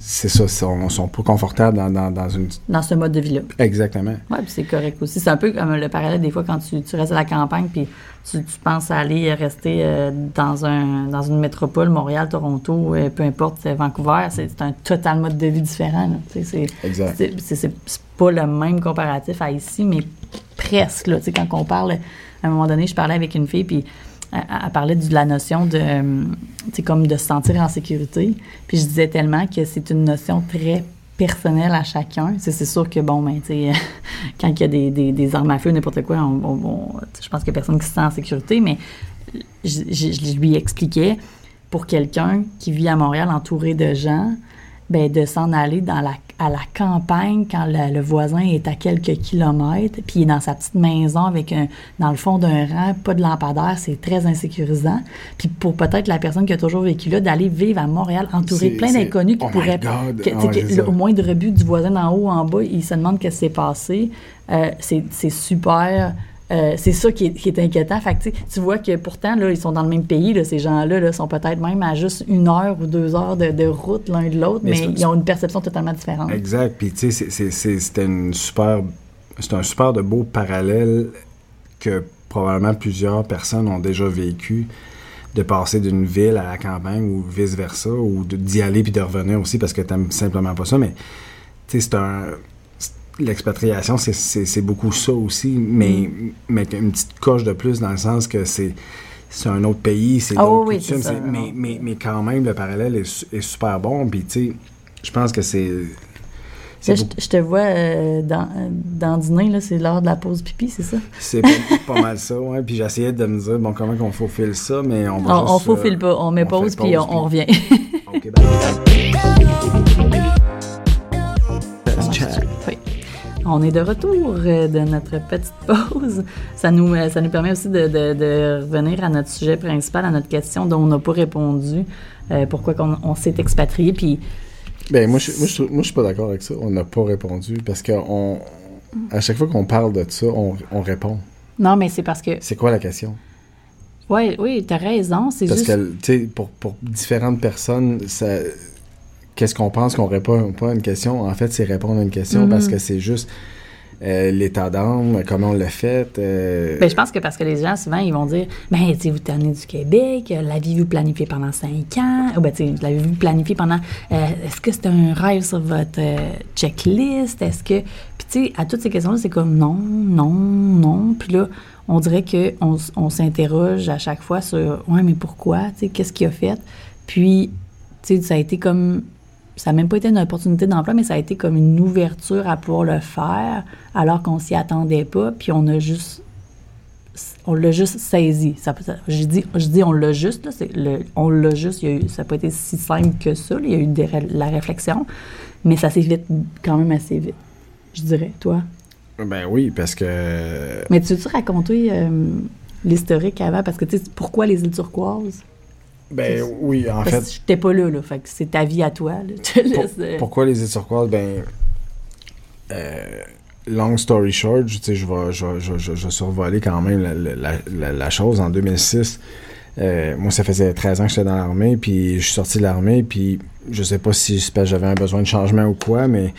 c'est ça, sont, sont pas confortables dans, dans, dans une.
Dans ce mode de vie-là.
Exactement.
Oui, puis c'est correct aussi. C'est un peu comme le parallèle des fois quand tu, tu restes à la campagne puis tu, tu penses à aller rester euh, dans, un, dans une métropole, Montréal, Toronto, euh, peu importe, Vancouver, c'est un total mode de vie différent. C'est
Exact.
c'est- pas le même comparatif à ici, mais presque. Là. Quand on parle, à un moment donné, je parlais avec une fille, puis elle, elle parlait de la notion de, euh, comme de se sentir en sécurité. Puis je disais tellement que c'est une notion très personnelle à chacun. C'est sûr que, bon, ben, quand il y a des, des, armes à feu, n'importe quoi, on- je pense qu'il n'y a personne qui se sent en sécurité, mais je lui expliquais, pour quelqu'un qui vit à Montréal entouré de gens, ben, de s'en aller dans la, à la campagne quand le, le voisin est à quelques kilomètres, puis il est dans sa petite maison avec un, dans le fond d'un rang, pas de lampadaire, c'est très insécurisant. Puis pour peut-être la personne qui a toujours vécu là, d'aller vivre à Montréal entouré de plein d'inconnus qui
oh
pourraient... Que- tu
Ah
sais,
ouais,
que
c'est
le-
ça.
au moindre but du voisin d'en haut ou en bas, il se demande qu'est-ce qui s'est passé. Euh, c'est c'est super... euh, c'est ça qui est, qui est inquiétant. Fait que, tu vois que pourtant, là, ils sont dans le même pays. Là, ces gens-là là, sont peut-être même à juste une heure ou deux heures de, de route l'un de l'autre,
Mais
ils ont une perception totalement différente.
Exact. Puis, tu sais, c'est- c'est- c'est- c'était une super. C'est un super de beau parallèle que probablement plusieurs personnes ont déjà vécu de passer d'une ville à la campagne ou vice-versa, ou d'y aller puis de revenir aussi parce que t'aimes simplement pas ça. Mais, tu sais, c'est un. L'expatriation, c'est- beaucoup ça aussi, mais, mais une petite coche de plus dans le sens que c'est c'est un autre pays, c'est d'autres
oui,
coutumes,
ça,
mais, mais, mais quand même, le parallèle est, est super bon. Puis, tu sais, je pense que c'est.
je, je te vois euh, dans, dans dîner, là, c'est l'heure de la pause pipi, c'est ça?
C'est pas, pas mal ça, ouais. Puis j'essayais de me dire, bon, comment qu'on faufile ça, mais on
On,
va juste...
on faufile
euh,
pas, on met
on
pause, puis
pause,
on, on revient.
OK, bye.
On est de retour euh, de notre petite pause. Ça nous, ça nous permet aussi de, de- de revenir à notre sujet principal, à notre question dont on n'a pas répondu. euh, pourquoi on, s'est expatrié, puis
Ben, moi, je, moi, je, moi, je suis pas d'accord avec ça. On n'a pas répondu parce que on, à chaque fois qu'on parle de ça, on, on répond.
non, mais c'est parce que,
C'est quoi la question?
ouais, oui, t'as raison, c'est
Parce
juste,
que, tu sais, pour, pour différentes personnes, ça... Qu'est-ce qu'on pense qu'on répond pas à une question? En fait, c'est répondre à une question
Mhm.
parce que c'est juste euh, l'état d'âme, comment on l'a fait. euh,
Ben, je pense que parce que les gens, souvent, ils vont dire Ben, tu sais, vous tenez du Québec, euh, l'avez-vous planifié pendant cinq ans Ou ben, tu sais, l'avez-vous planifié pendant. euh, Est-ce que c'est un rêve sur votre euh, checklist? Est-ce que. Puis, tu sais, à toutes ces questions-là, c'est comme non, non, non. Puis là, on dirait qu'on on s'interroge à chaque fois sur Ouais, mais pourquoi? Tu sais, qu'est-ce qu'il a fait? Puis, tu sais, ça a été comme. Ça n'a même pas été une opportunité d'emploi, mais ça a été comme une ouverture à pouvoir le faire alors qu'on s'y attendait pas. Puis on a juste on l'a juste saisi. Ça, peut- ça- je, dis, je dis on l'a juste, là, le, on l'a juste, il y a eu, ça n'a pas été si simple que ça, là, il y a eu des la réflexion, mais ça s'est vite, quand même assez vite, je dirais, toi?
Ben oui, parce que...
Mais tu veux-tu raconter euh, l'historique avant? Parce que, tu sais, pourquoi les îles turquoises?
Ben oui, en
Parce
fait...
que j'étais pas là, là, fait que c'est ta vie à toi, là. Je te
Pour-
laisse, euh,
pourquoi les îles turquoises? Ben, euh, long story short, je vais, je, vais- je, je, survoler quand même la, la- la- la chose. En 2006, euh, moi, ça faisait 13 ans que j'étais dans l'armée, puis je suis sorti de l'armée, puis je sais pas si j'avais un besoin de changement ou quoi, mais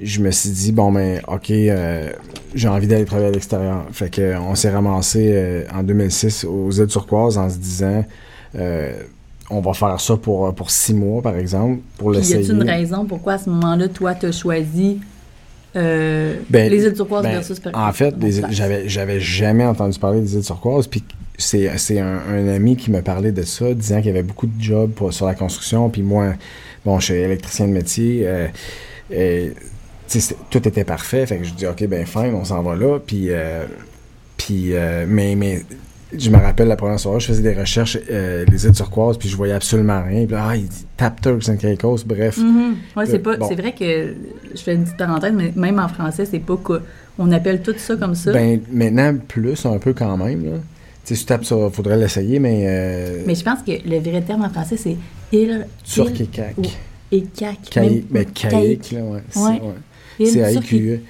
je me suis dit, bon, ben, OK, euh, j'ai envie d'aller travailler à l'extérieur. Fait que on s'est ramassé en 2006 aux îles turquoises en se disant... euh, on va faire ça pour, pour six mois, par exemple, pour
Puis y
l'essayer.
a-t-il une raison pourquoi à ce moment-là, toi, t'as choisi euh,
Ben,
les îles turquoises
Ben,
versus
en fait, j'avais jamais entendu parler des îles turquoises. Puis c'est un, un ami qui me parlait de ça, disant qu'il y avait beaucoup de jobs pour- sur la construction. Puis moi, bon, je suis électricien de métier. euh, et, tu tout était parfait. Fait que je dis, OK, ben fine, on s'en va là. Puis, euh, puis euh, mais, mais je me rappelle la première soirée, je faisais des recherches, euh, les îles turquoises, puis je voyais absolument rien. Puis là, ah, il dit Tap Turks and Caicos, bref.
Mhm. Ouais, c'est
Euh,
pas.
bon.
C'est vrai que je fais une petite parenthèse, mais même en français, c'est pas que on appelle tout ça comme ça.
Ben, maintenant, plus un peu quand même. Là. Tu sais, si tu tapes sur, faudrait l'essayer, mais. euh,
mais je pense que le vrai terme en français, c'est île.
Turc et cac.
ou- Et cac.
Caïque,
Même-
mais caïque, là, ouais. C'est
Ouais.
C'est AIQE.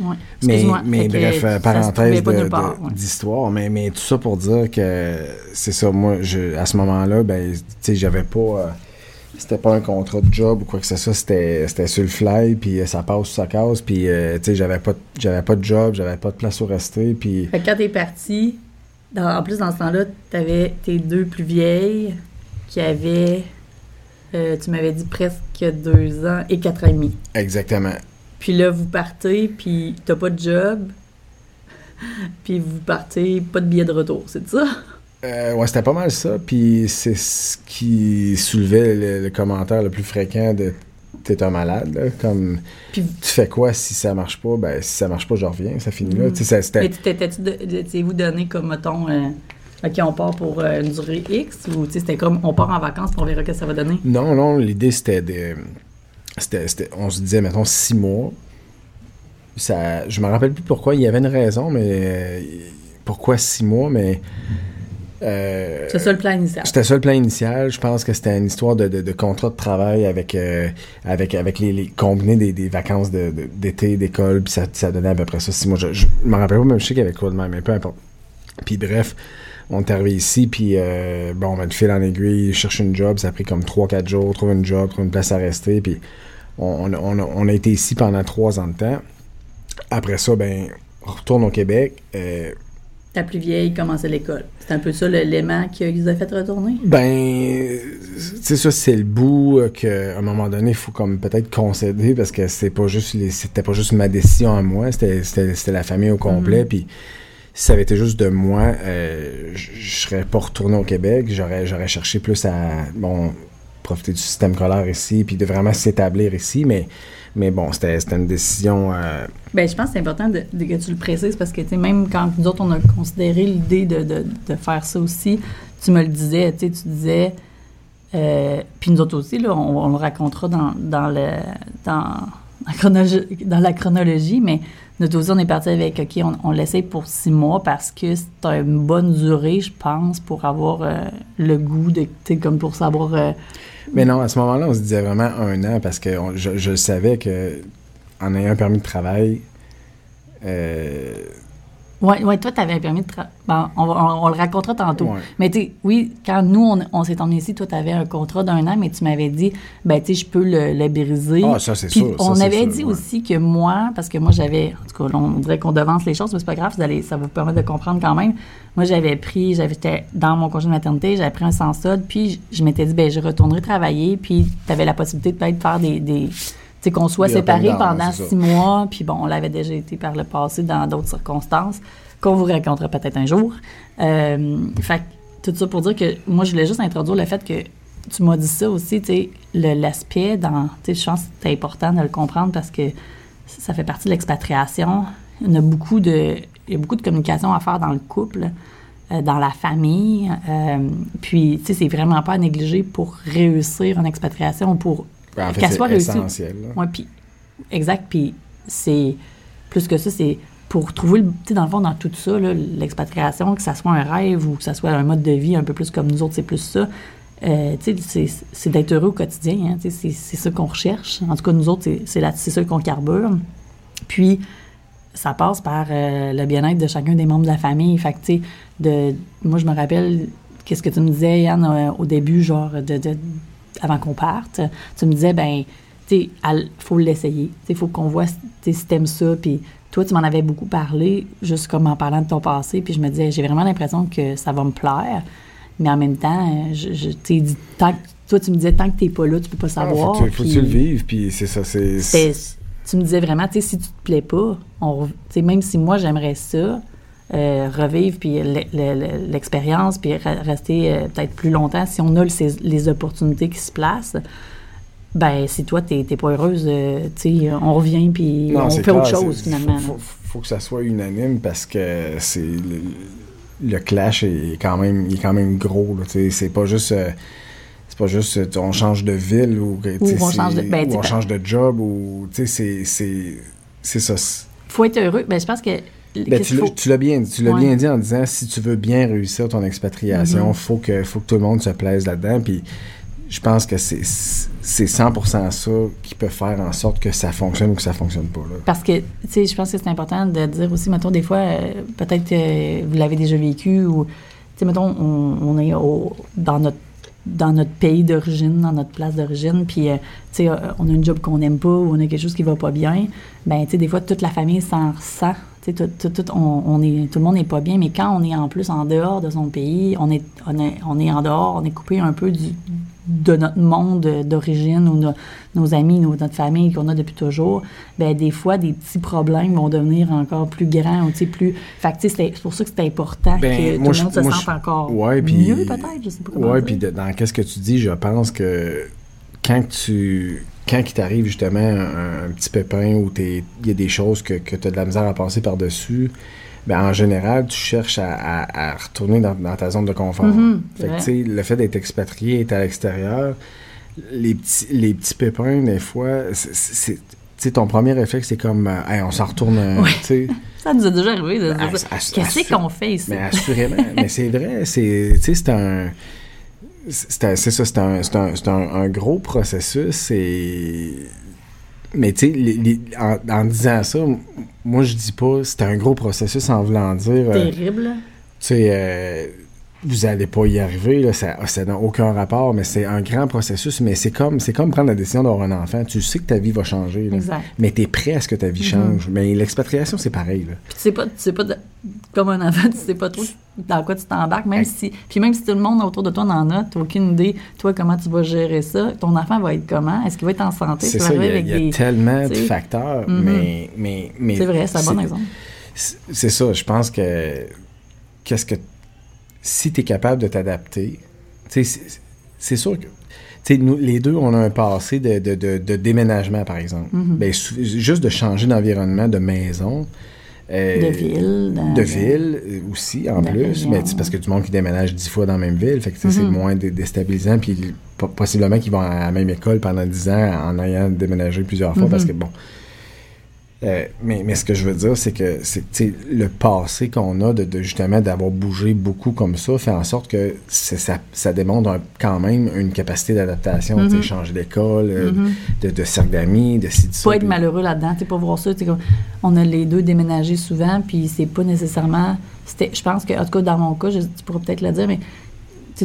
Ouais.
Mais, mais
que
bref, parenthèse
ouais.
d'histoire. Mais, mais tout ça pour dire que c'est ça, moi, je, à ce moment-là, ben, tu sais, j'avais pas. euh, c'était pas un contrat de job ou quoi que ce soit, c'était, c'était sur le fly, puis euh, ça passe ça casse, puis euh, tu sais, j'avais pas, j'avais pas de job, j'avais pas de place où rester, puis.
Fait que quand t'es parti, dans- en plus, dans ce temps-là, t'avais tes deux plus vieilles qui avaient, euh, tu m'avais dit presque deux ans et quatre ans et demi.
Exactement.
Puis là, vous partez, puis t'as pas de job, puis vous partez, pas de billet de retour, c'est ça?
Euh, ouais, c'était pas mal ça. Puis c'est ce qui soulevait le, le commentaire le plus fréquent de t'es un malade. là, comme
Puis,
tu fais quoi si ça marche pas? Ben si ça marche pas, je reviens. Ça finit là.
Mm.
Ça-
mais tu t'étais-tu donné comme, mettons, euh, OK, on part pour euh, une durée X, ou c'était comme, on part en vacances, on verra ce que ça va donner?
Non, non, l'idée c'était de. C'était, c'était- on se disait, mettons, six mois. Ça, je me rappelle plus pourquoi. Il y avait une raison, mais pourquoi six mois, mais. euh,
C'est ça le plan initial.
c'était ça le plan initial. Je pense que c'était une histoire de, de, de contrat de travail avec euh, avec avec les, les combinés des, des vacances de- d'été, d'école, puis ça, ça donnait à peu près ça. Si moi, je, je me rappelle pas même je sais qu'il y avait quoi de même, mais peu importe. Puis bref, on est arrivé ici, puis euh, bon, on va de fil en aiguille, chercher une job, ça a pris comme 3-4 jours, trouver une job, trouver une place à rester, puis on, on, a- on été ici pendant trois ans de temps. Après ça, ben, on retourne au Québec. euh,
Ta plus vieille commençait l'école. C'est un peu ça l'élément qui vous a fait retourner?
Ben, c'est ça, c'est le bout euh, qu'à un moment donné, il faut comme peut-être concéder parce que c'est pas juste les- c'était pas juste ma décision à moi, c'était, la famille au complet. Puis si ça avait été juste de moi, euh, je serais pas retourné au Québec. J'aurais, j'aurais cherché plus à bon profiter du système scolaire ici, puis de vraiment s'établir ici. Mais, mais bon, c'était, une décision. euh,
Ben, je pense que c'est important de, que tu le précises parce que, même quand nous autres, on a considéré l'idée de, de, faire ça aussi, tu me le disais, tu sais, tu disais, euh, puis nous autres aussi, là, on, on le racontera dans, dans, le, dans, dans la chronologie, mais notre aussi, on est parti avec, OK, on, on l'essaye pour six mois parce que c'est une bonne durée, je pense, pour avoir euh, le goût de, comme pour savoir... euh,
Mais non, à ce moment-là, on se disait vraiment un an parce que je savais que en ayant un permis de travail, euh,
Ouais, ouais, toi, tu avais un permis de travail. Bon, on, on, on le racontera tantôt.
Ouais.
Mais tu sais, oui, quand nous, on, on s'est emmenés ici, toi, tu avais un contrat d'un an, mais tu m'avais dit, ben, tu sais, je peux le, le briser.
Ah, ça, c'est sûr,
on avait
sûr,
dit
ouais.
aussi que moi, parce que moi, j'avais, en tout cas, on dirait qu'on devance les choses, mais c'est pas grave, vous allez, ça va vous permettre de comprendre quand même. Moi, j'avais pris, j'avais j'étais dans mon congé de maternité, j'avais pris un sans solde, puis je, je m'étais dit, ben, je retournerai travailler, puis tu avais la possibilité de peut-être faire des. des sais, qu'on soit séparés
down,
pendant six mois, puis bon, on l'avait déjà été par le passé dans d'autres circonstances, qu'on vous racontera peut-être un jour. Euh, fait tout ça pour dire que moi, je voulais juste introduire le fait que tu m'as dit ça aussi, tu sais, le- l'aspect dans. Tu sais, je pense que c'est important de le comprendre parce que ça fait partie de l'expatriation. Il y a beaucoup de, il y a beaucoup de communication à faire dans le couple, euh, dans la famille. euh, puis, tu sais, c'est vraiment pas à négliger pour réussir en expatriation, pour
ben, en fait,
qu'elle soit
c'est
réussie. Ouais, puis exact. Puis c'est plus que ça, c'est pour trouver, le- tu sais, dans le fond, dans tout ça, l'expatriation, que ça soit un rêve ou que ça soit un mode de vie un peu plus comme nous autres, c'est plus ça. Euh, c'est- d'être heureux au quotidien. Hein, c'est ça qu'on recherche. En tout cas, nous autres, c'est- ça qu'on carbure. Puis, ça passe par euh, le bien-être de chacun des membres de la famille. Fait que, tu sais, de, moi, je me rappelle, qu'est-ce que tu me disais, Yann, euh, au début, genre, de, de- avant qu'on parte, tu me disais, ben, tu sais, il faut l'essayer. Il faut qu'on voit si t'aimes ça. Puis toi, tu m'en avais beaucoup parlé, juste comme en parlant de ton passé. Puis je me disais, j'ai vraiment l'impression que ça va me plaire. Mais en même temps, je, je dit, tant que, toi, tu me disais, tant que t'es pas là, tu peux pas
Ah,
savoir.
tu, faut que tu le vives, puis c'est ça. C'est,
tu me disais vraiment, tu sais, si tu te plais pas, on, même si moi j'aimerais ça, revivre puis le- le- le- l'expérience, puis re- rester euh, peut-être plus longtemps, si on a le- ces- les opportunités qui se placent, ben si toi t'es t'es pas heureuse, euh, tu on revient puis on fait
clair,
autre chose finalement.
Faut, faut- faut que ça soit unanime parce que c'est le, le clash est quand même, il est quand même gros. c'est pas juste, euh, c'est pas juste, euh, on change de ville ou,
on change de- ben,
ou on
sais,
change de job ou, tu sais, c'est, c'est, c'est ça.
Faut être heureux. Ben je pense que
Ben, tu l'as-
faut-
tu l'as bien, tu l'as
Ouais.
bien dit en disant si tu veux bien réussir ton expatriation,
Mhm.
faut que faut que tout le monde se plaise là-dedans. Puis je pense que c'est c'est 100% ça qui peut faire en sorte que ça fonctionne ou que ça fonctionne pas. Là.
Parce que, tu sais, je pense que c'est important de dire aussi, mettons, des fois, euh, peut-être que vous l'avez déjà vécu ou, tu sais, mettons, on, on est au- dans notre dans notre pays d'origine, dans notre place d'origine, puis, euh, tu sais, euh, on a une job qu'on n'aime pas ou on a quelque chose qui va pas bien, ben, tu sais, des fois, toute la famille s'en ressent. Tout, tout, tout, on, on est, tout le monde n'est pas bien, mais quand on est en plus en dehors de son pays, on est, on est, on est en dehors, on est coupé un peu du, de notre monde d'origine ou no- nos amis, nos- notre famille qu'on a depuis toujours, ben des fois, des petits problèmes vont devenir encore plus grands ou, plus... Fait c'est pour ça que c'est important
Ben,
que tout le
je-
monde se sente
je-
encore
Ouais,
mieux, peut-être, je sais pas comment
Ouais,
dire.
puis dans qu'est-ce que tu dis, je pense que quand tu quand il t'arrive justement un, un petit pépin où t'es- il y a des choses que, que tu as de la misère à passer par-dessus, ben en général, tu cherches à, à- à retourner dans, dans ta zone de confort.
Mhm,
fait
ouais.
sais, le fait d'être expatrié, être à l'extérieur, les petits, les petits pépins, des fois, c'est- sais, ton premier réflexe, c'est comme, euh, Hey, on s'en retourne, euh,
Ouais. Ça nous a déjà arrivé de
Ben,
Qu'est-ce qu'on fait ici?
Mais assurément, mais c'est vrai, c'est, c'est un, c'est ça, c'est un, un, un, un gros processus et, mais tu sais, en, en disant ça, moi je dis pas, c'est un gros processus en voulant dire, euh, tu
Terrible.
sais, euh, vous allez pas y arriver, là, ça ça n'a aucun rapport, mais c'est un grand processus, mais c'est comme, c'est comme prendre la décision d'avoir un enfant. Tu sais que ta vie va changer, là,
Exact.
mais tu es prêt à ce que ta vie change. Mais l'expatriation, c'est pareil, là.
Puis tu sais pas, tu sais pas, de- comme un enfant, tu sais pas trop dans quoi tu t'embarques, même si, puis même si tout le monde autour de toi en a, t'as aucune idée, toi, comment tu vas gérer ça, ton enfant va être comment, est-ce qu'il va être en santé,
C'est
tu
ça, il y a,
avec
il y a
des...
tellement de
tu
facteurs,
Mhm.
mais, mais, mais...
C'est vrai, c'est un bon exemple.
C'est c'est ça, je pense que... Qu'est-ce que... Si tu es capable de t'adapter, c'est- sûr que... Nous, les deux, on a un passé de, de, de, de déménagement, par exemple. Sou- juste de changer d'environnement, de maison. euh,
De ville.
de ville euh, aussi, en plus. Mais c'est parce que du monde qui déménage dix fois dans la même ville, fait que c'est
Mhm.
moins dé- déstabilisant. Puis po- possiblement qu'ils vont à la même école pendant dix ans en ayant déménagé plusieurs fois
Mhm.
parce que bon. Euh, mais, mais ce que je veux dire, c'est que c'est, le passé qu'on a de, de justement d'avoir bougé beaucoup comme ça fait en sorte que ça, ça démontre un- quand même une capacité d'adaptation.
Mhm.
changer d'école, euh,
Mhm.
de, de cercle d'amis, de ça.
pas être malheureux là-dedans, tu pas voir ça, comme, on a les deux déménagé souvent, puis c'est pas nécessairement, je pense que, en tout cas, dans mon cas, je, tu pourrais peut-être le dire, mais,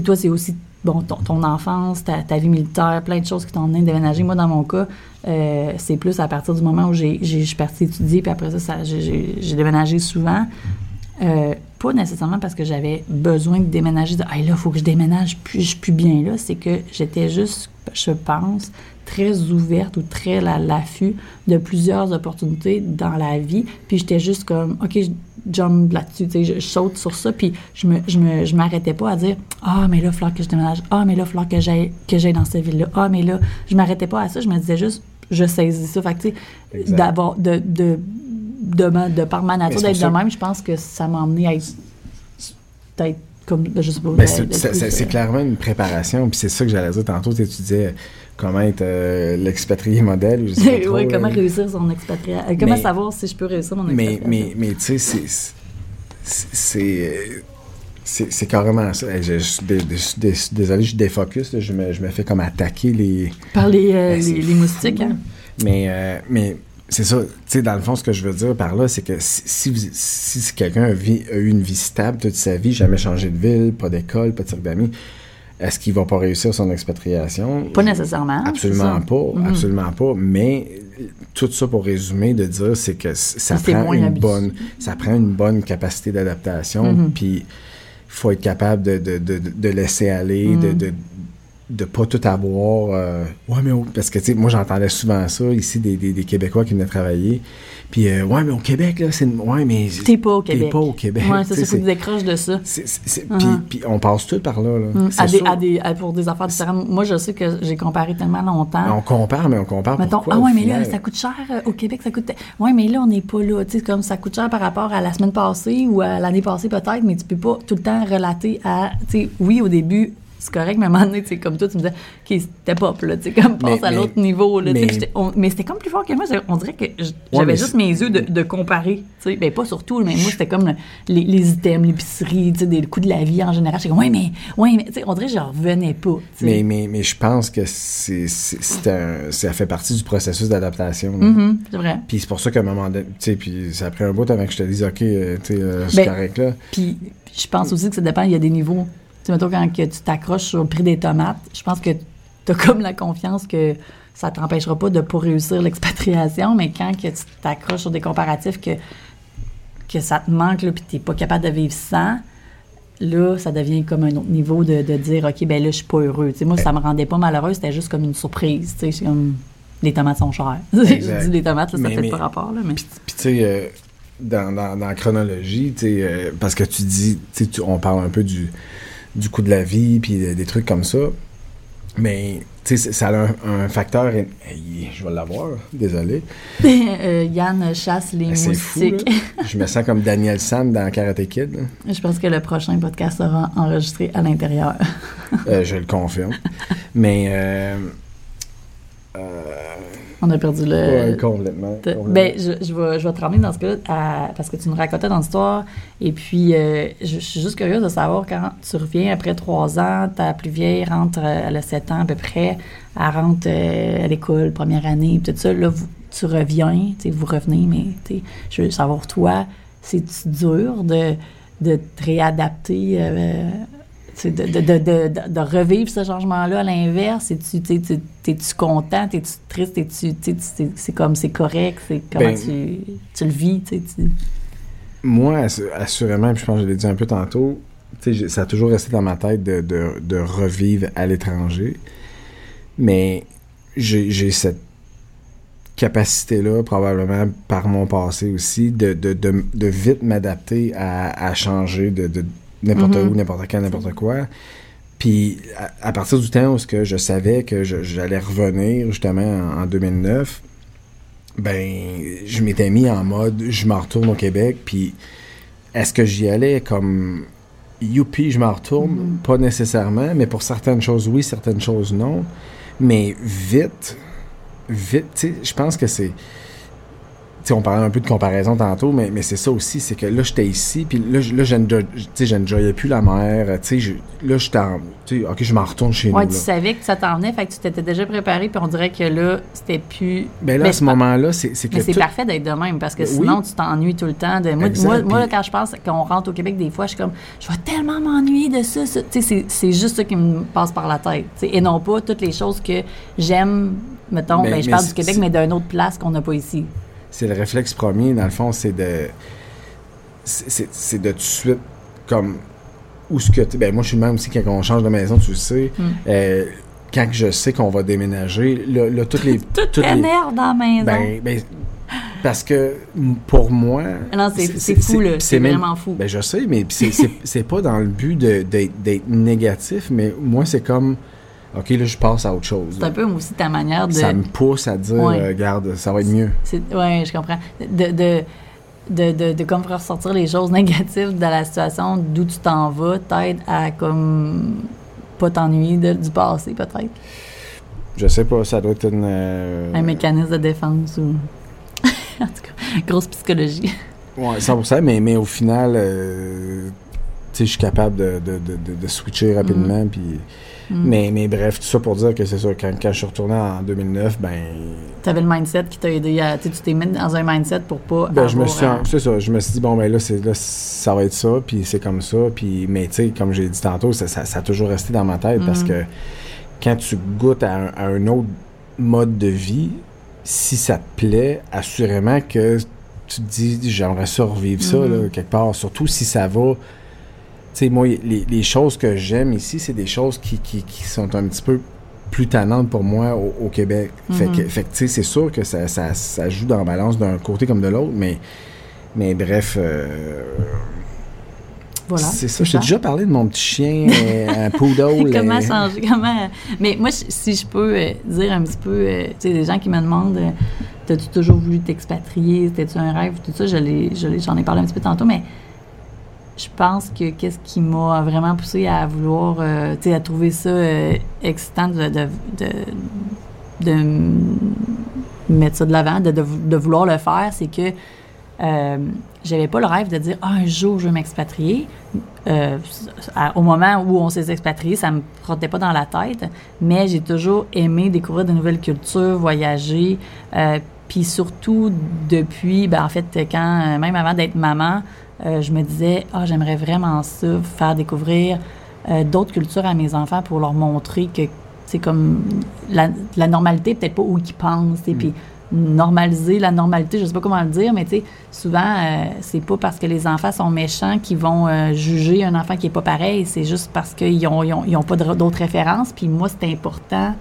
toi, c'est aussi, bon, ton, ton enfance, ta, ta vie militaire, plein de choses qui t'ont amené à déménager. Moi, dans mon cas, euh, c'est plus à partir du moment où j'ai, je suis partie étudier, puis après ça, j'ai déménagé souvent. Euh, pas nécessairement parce que j'avais besoin de déménager, de hey, là, il faut que je déménage, puis je suis plus bien là. C'est que j'étais juste, je pense, très ouverte ou très à l'affût de plusieurs opportunités dans la vie. Puis j'étais juste comme, OK, je jump là-dessus, tu sais, je, saute sur ça, puis je me, je me, je m'arrêtais pas à dire, ah, mais là, il que je déménage. Ah, mais là, il que j'aille, que j'aille dans cette ville-là. Ah, mais là, je m'arrêtais pas à ça. Je me disais juste, je saisis ça. Fait que, tu sais, d'avoir, de, de, de, de par ma nature d'être de même, je pense que ça m'a emmené à être peut-être comme je sais pas
Ben,
d'être-
c'est-
euh,
clairement une préparation, puis c'est ça que j'allais dire tantôt. Tu sais, tu disais comment être euh, l'expatrié modèle, ou je sais pas trop,
oui,
là.
comment réussir son expatriation. euh, comment
Mais-
savoir si je peux réussir mon
Mais,
expatriation.
mais, mais tu sais, c'est- c'est- carrément ça. Je, suis désolé, je défocus. là. Je me, je me fais comme attaquer les.
Par les, euh,
Ben,
les, les moustiques,
fou,
hein.
Mais, euh, mais c'est ça. Tu sais, dans le fond, ce que je veux dire par là, c'est que si, si, si quelqu'un a, eu une vie stable toute sa vie, jamais changé de ville, pas d'école, pas de cercle d'amis, est-ce qu'il va pas réussir son expatriation?
Pas nécessairement.
Absolument pas,
Mhm.
absolument pas. Mais tout ça pour résumer, de dire, c'est que ça prend une
habitué.
bonne, ça prend une bonne capacité d'adaptation.
Mhm.
Puis il faut être capable de, de, de, de laisser aller, de,
Mhm.
de de pas tout avoir. euh, ouais, mais au- parce que tu sais, moi j'entendais souvent ça ici des, des, des Québécois qui venaient travailler. Puis euh, ouais, mais au Québec là, c'est ouais, mais
T'es pas au
t'es
Québec.
pas au Québec.
Ouais, ça, c'est décroches de ça.
puis, puis on passe tout par là. là.
Mm. À des, à des, à- pour des affaires différentes. Moi, je sais que j'ai comparé tellement longtemps.
On compare, mais on compare
Mettons,
pourquoi,
ah ouais, mais là, ça coûte cher euh, au Québec, ça coûte. Ouais, mais là, on n'est pas là. Tu sais, comme ça coûte cher par rapport à la semaine passée ou à l'année passée peut-être, mais tu peux pas tout le temps relater à. Tu sais, oui, au début, c'est correct, mais à un moment donné, tu sais, comme toi, tu me disais, OK, c'était pop, là, tu sais, comme passe
Mais-
à l'autre niveau, là,
mais-
on- mais c'était comme plus fort que moi. On dirait que j'avais juste mes yeux de, de comparer, tu sais, ben pas surtout, mais moi, c'était comme le- les, les items, l'épicerie, tu sais, des coûts de la vie en général. J'étais comme, ouais, mais, ouais, mais, tu sais, on dirait que j'en revenais pas.
Mais, mais, mais je pense que c'est, ça fait partie du processus d'adaptation.
Mhm, c'est vrai.
Puis c'est pour ça qu'à un moment donné, tu sais, puis ça a pris un bout avant que je te dise, OK, euh, tu sais, euh,
Ben,
correct là.
Puis je pense aussi que ça dépend, il y a des niveaux. Tu sais, mettons, quand que tu t'accroches sur le prix des tomates, je pense que tu as comme la confiance que ça t'empêchera pas de pas réussir l'expatriation, mais quand que tu t'accroches sur des comparatifs que, que ça te manque, là, puis tu n'es pas capable de vivre sans, là, ça devient comme un autre niveau de, de dire, OK, ben là, je suis pas heureux. Tu sais, moi, ça me rendait pas malheureuse, c'était juste comme une surprise. Tu sais, c'est comme, les tomates sont chères. Je dis les tomates, là, ça fait pas rapport, là, mais...
Puis tu sais, euh, dans, dans, dans la chronologie, tu sais, euh, parce que tu dis, tu sais, tu- on parle un peu du, du coût de la vie, puis de- des trucs comme ça. Mais, tu sais, ça a un, un facteur. Hey, je vais l'avoir, désolé.
Euh, Yann chasse les
fou,
moustiques.
Je me sens comme Daniel Sam dans Karate Kid. là.
Je pense que le prochain podcast sera enregistré à l'intérieur.
Euh, je le confirme. Mais, euh,
On a perdu le.
Ouais, complètement.
Te-
complètement.
Ben, je, je, vais, je vais te ramener dans ce cas-là à- parce que tu nous racontais dans l'histoire. Et puis, euh, je, je suis juste curieuse de savoir quand tu reviens après trois ans, ta plus vieille rentre, euh, elle a sept ans à peu près, elle rentre euh, à l'école, première année, tout ça. Là, vous- tu reviens, vous revenez, mais je veux savoir, toi, c'est-tu dur de, de te réadapter? euh, de, de, de, de, de- de revivre ce changement-là à l'inverse? Es-tu, content? T'es-tu triste? T'es-tu, tu c'est, c'est comme, c'est correct? C'est comment
Ben-
tu, tu le vis? Tu-
Moi, assu- assurément, puis je pense que je l'ai dit un peu tantôt, ça a toujours resté dans ma tête de, revivre à l'étranger. Mais j'ai j'ai cette capacité-là, probablement par mon passé aussi, de, de, de, de vite m'adapter à, à changer de, n'importe
Mhm.
où, n'importe quand, n'importe quoi. Puis à, à partir du temps où ce que je savais que je- j'allais revenir justement en, en 2009, ben je m'étais mis en mode je m'en retourne au Québec. Puis est-ce que j'y allais comme youpi, je m'en retourne?
Mhm.
Pas nécessairement, mais pour certaines choses oui, certaines choses non. Mais vite, vite, tu sais, je pense que c'est. Sais, on parlait un peu de comparaison tantôt, mais, mais c'est ça aussi, c'est que là, j'étais ici, puis là, je- là j'enjoyais plus la mer, tu sais, je- là, j'étais en, ok, je m'en retourne chez
Ouais,
nous,
tu
là.
savais que ça t'en venait, fait que tu t'étais déjà préparé, puis on dirait que là, c'était plus.
Ben là,
Mais
à ce
pas-
moment-là, c'est que
Mais c'est
tout-
parfait d'être de même, parce que
Oui.
sinon, tu t'ennuies tout le temps. De... Moi, quand je pense qu'on rentre au Québec, des fois, je suis comme, je vais tellement m'ennuyer de ça. ça. Tu sais, c'est- juste ça qui me passe par la tête. Et non pas toutes les choses que j'aime, mettons,
Mais-
ben, je parle du Québec, mais d'une autre place qu'on n'a pas ici.
C'est le réflexe premier, dans le fond, c'est de. C'est de tout de suite, comme. Où ce que. Ben, moi, je suis le même aussi quand on change de maison, tu le sais.
Mm.
Euh, quand je sais qu'on va déménager, là, là, toutes les.
Tout
toutes les-
dans la maison.
Ben, ben, parce que pour moi.
non, c'est c'est fou, là. C'est
même-
vraiment fou.
Ben, je sais, mais c'est- pas dans le but d'être négatif, mais moi, c'est comme. OK, là, je passe à autre chose.
c'est un peu aussi ta manière de.
Ça me pousse à dire,
Ouais.
euh, regarde, ça va être mieux.
Ouais, je comprends. De, de, de, de, de comme faire ressortir les choses négatives de la situation d'où tu t'en vas t'aide à comme pas t'ennuyer du passé peut-être.
Je sais pas, ça doit être une. euh,
Un mécanisme de défense ou en tout cas, grosse psychologie.
Ouais, 100%, mais, mais au final, euh, je suis capable de, de, de, switcher rapidement. Puis,
Mm.
mais, mais bref, tout ça pour dire que c'est ça, quand, quand je suis retourné en 2009, ben,
T'avais le mindset qui t'a aidé à tu tu t'es mis dans un mindset pour pas
ben je me suis, c'est ça, je me suis dit, bon, ben là, c'est, là ça va être ça, puis c'est comme ça. Puis, mais tu sais, comme j'ai dit tantôt, ça, ça, ça a toujours resté dans ma tête parce
Mhm.
que quand tu goûtes à un, à un autre mode de vie, si ça te plaît, assurément que tu te dis, j'aimerais ça revivre ça, là, quelque part. Surtout si ça va. Sais, moi, les, les choses que j'aime ici, c'est des choses qui, qui, qui sont un petit peu plus tannantes pour moi au, au Québec. Fait que,
Mhm.
fait que, tu sais, c'est sûr que ça, ça, ça joue dans la balance d'un côté comme de l'autre, mais, mais bref, euh,
voilà.
c'est ça. Je t'ai déjà parlé de mon petit chien, euh, un poodle.
comment
euh,
changer, comment... Mais moi, si je peux euh, dire un petit peu, euh, tu sais, des gens qui me demandent, euh, t'as-tu toujours voulu t'expatrier, c'était-tu un rêve, tout ça, je j'en ai parlé un petit peu tantôt, mais je pense que qu'est-ce qui m'a vraiment poussé à vouloir, euh, tu sais, à trouver ça euh, excitant de, mettre ça de l'avant, de, vouloir le faire, c'est que euh, j'avais pas le rêve de dire ah, un jour je vais m'expatrier. Euh, au moment où on s'est expatrié, ça me frottait pas dans la tête, mais j'ai toujours aimé découvrir de nouvelles cultures, voyager, puis surtout depuis, ben, en fait, quand même avant d'être maman, euh, je me disais ah j'aimerais vraiment ça, faire découvrir euh, d'autres cultures à mes enfants pour leur montrer que c'est comme la, la normalité peut-être pas où ils pensent, et puis normaliser la normalité, je sais pas comment le dire, mais tu sais, souvent, euh, c'est pas parce que les enfants sont méchants qu'ils vont euh, juger un enfant qui est pas pareil, c'est juste parce qu'ils ont, ils ont, ils ont pas d'autres références. Puis moi, c'est important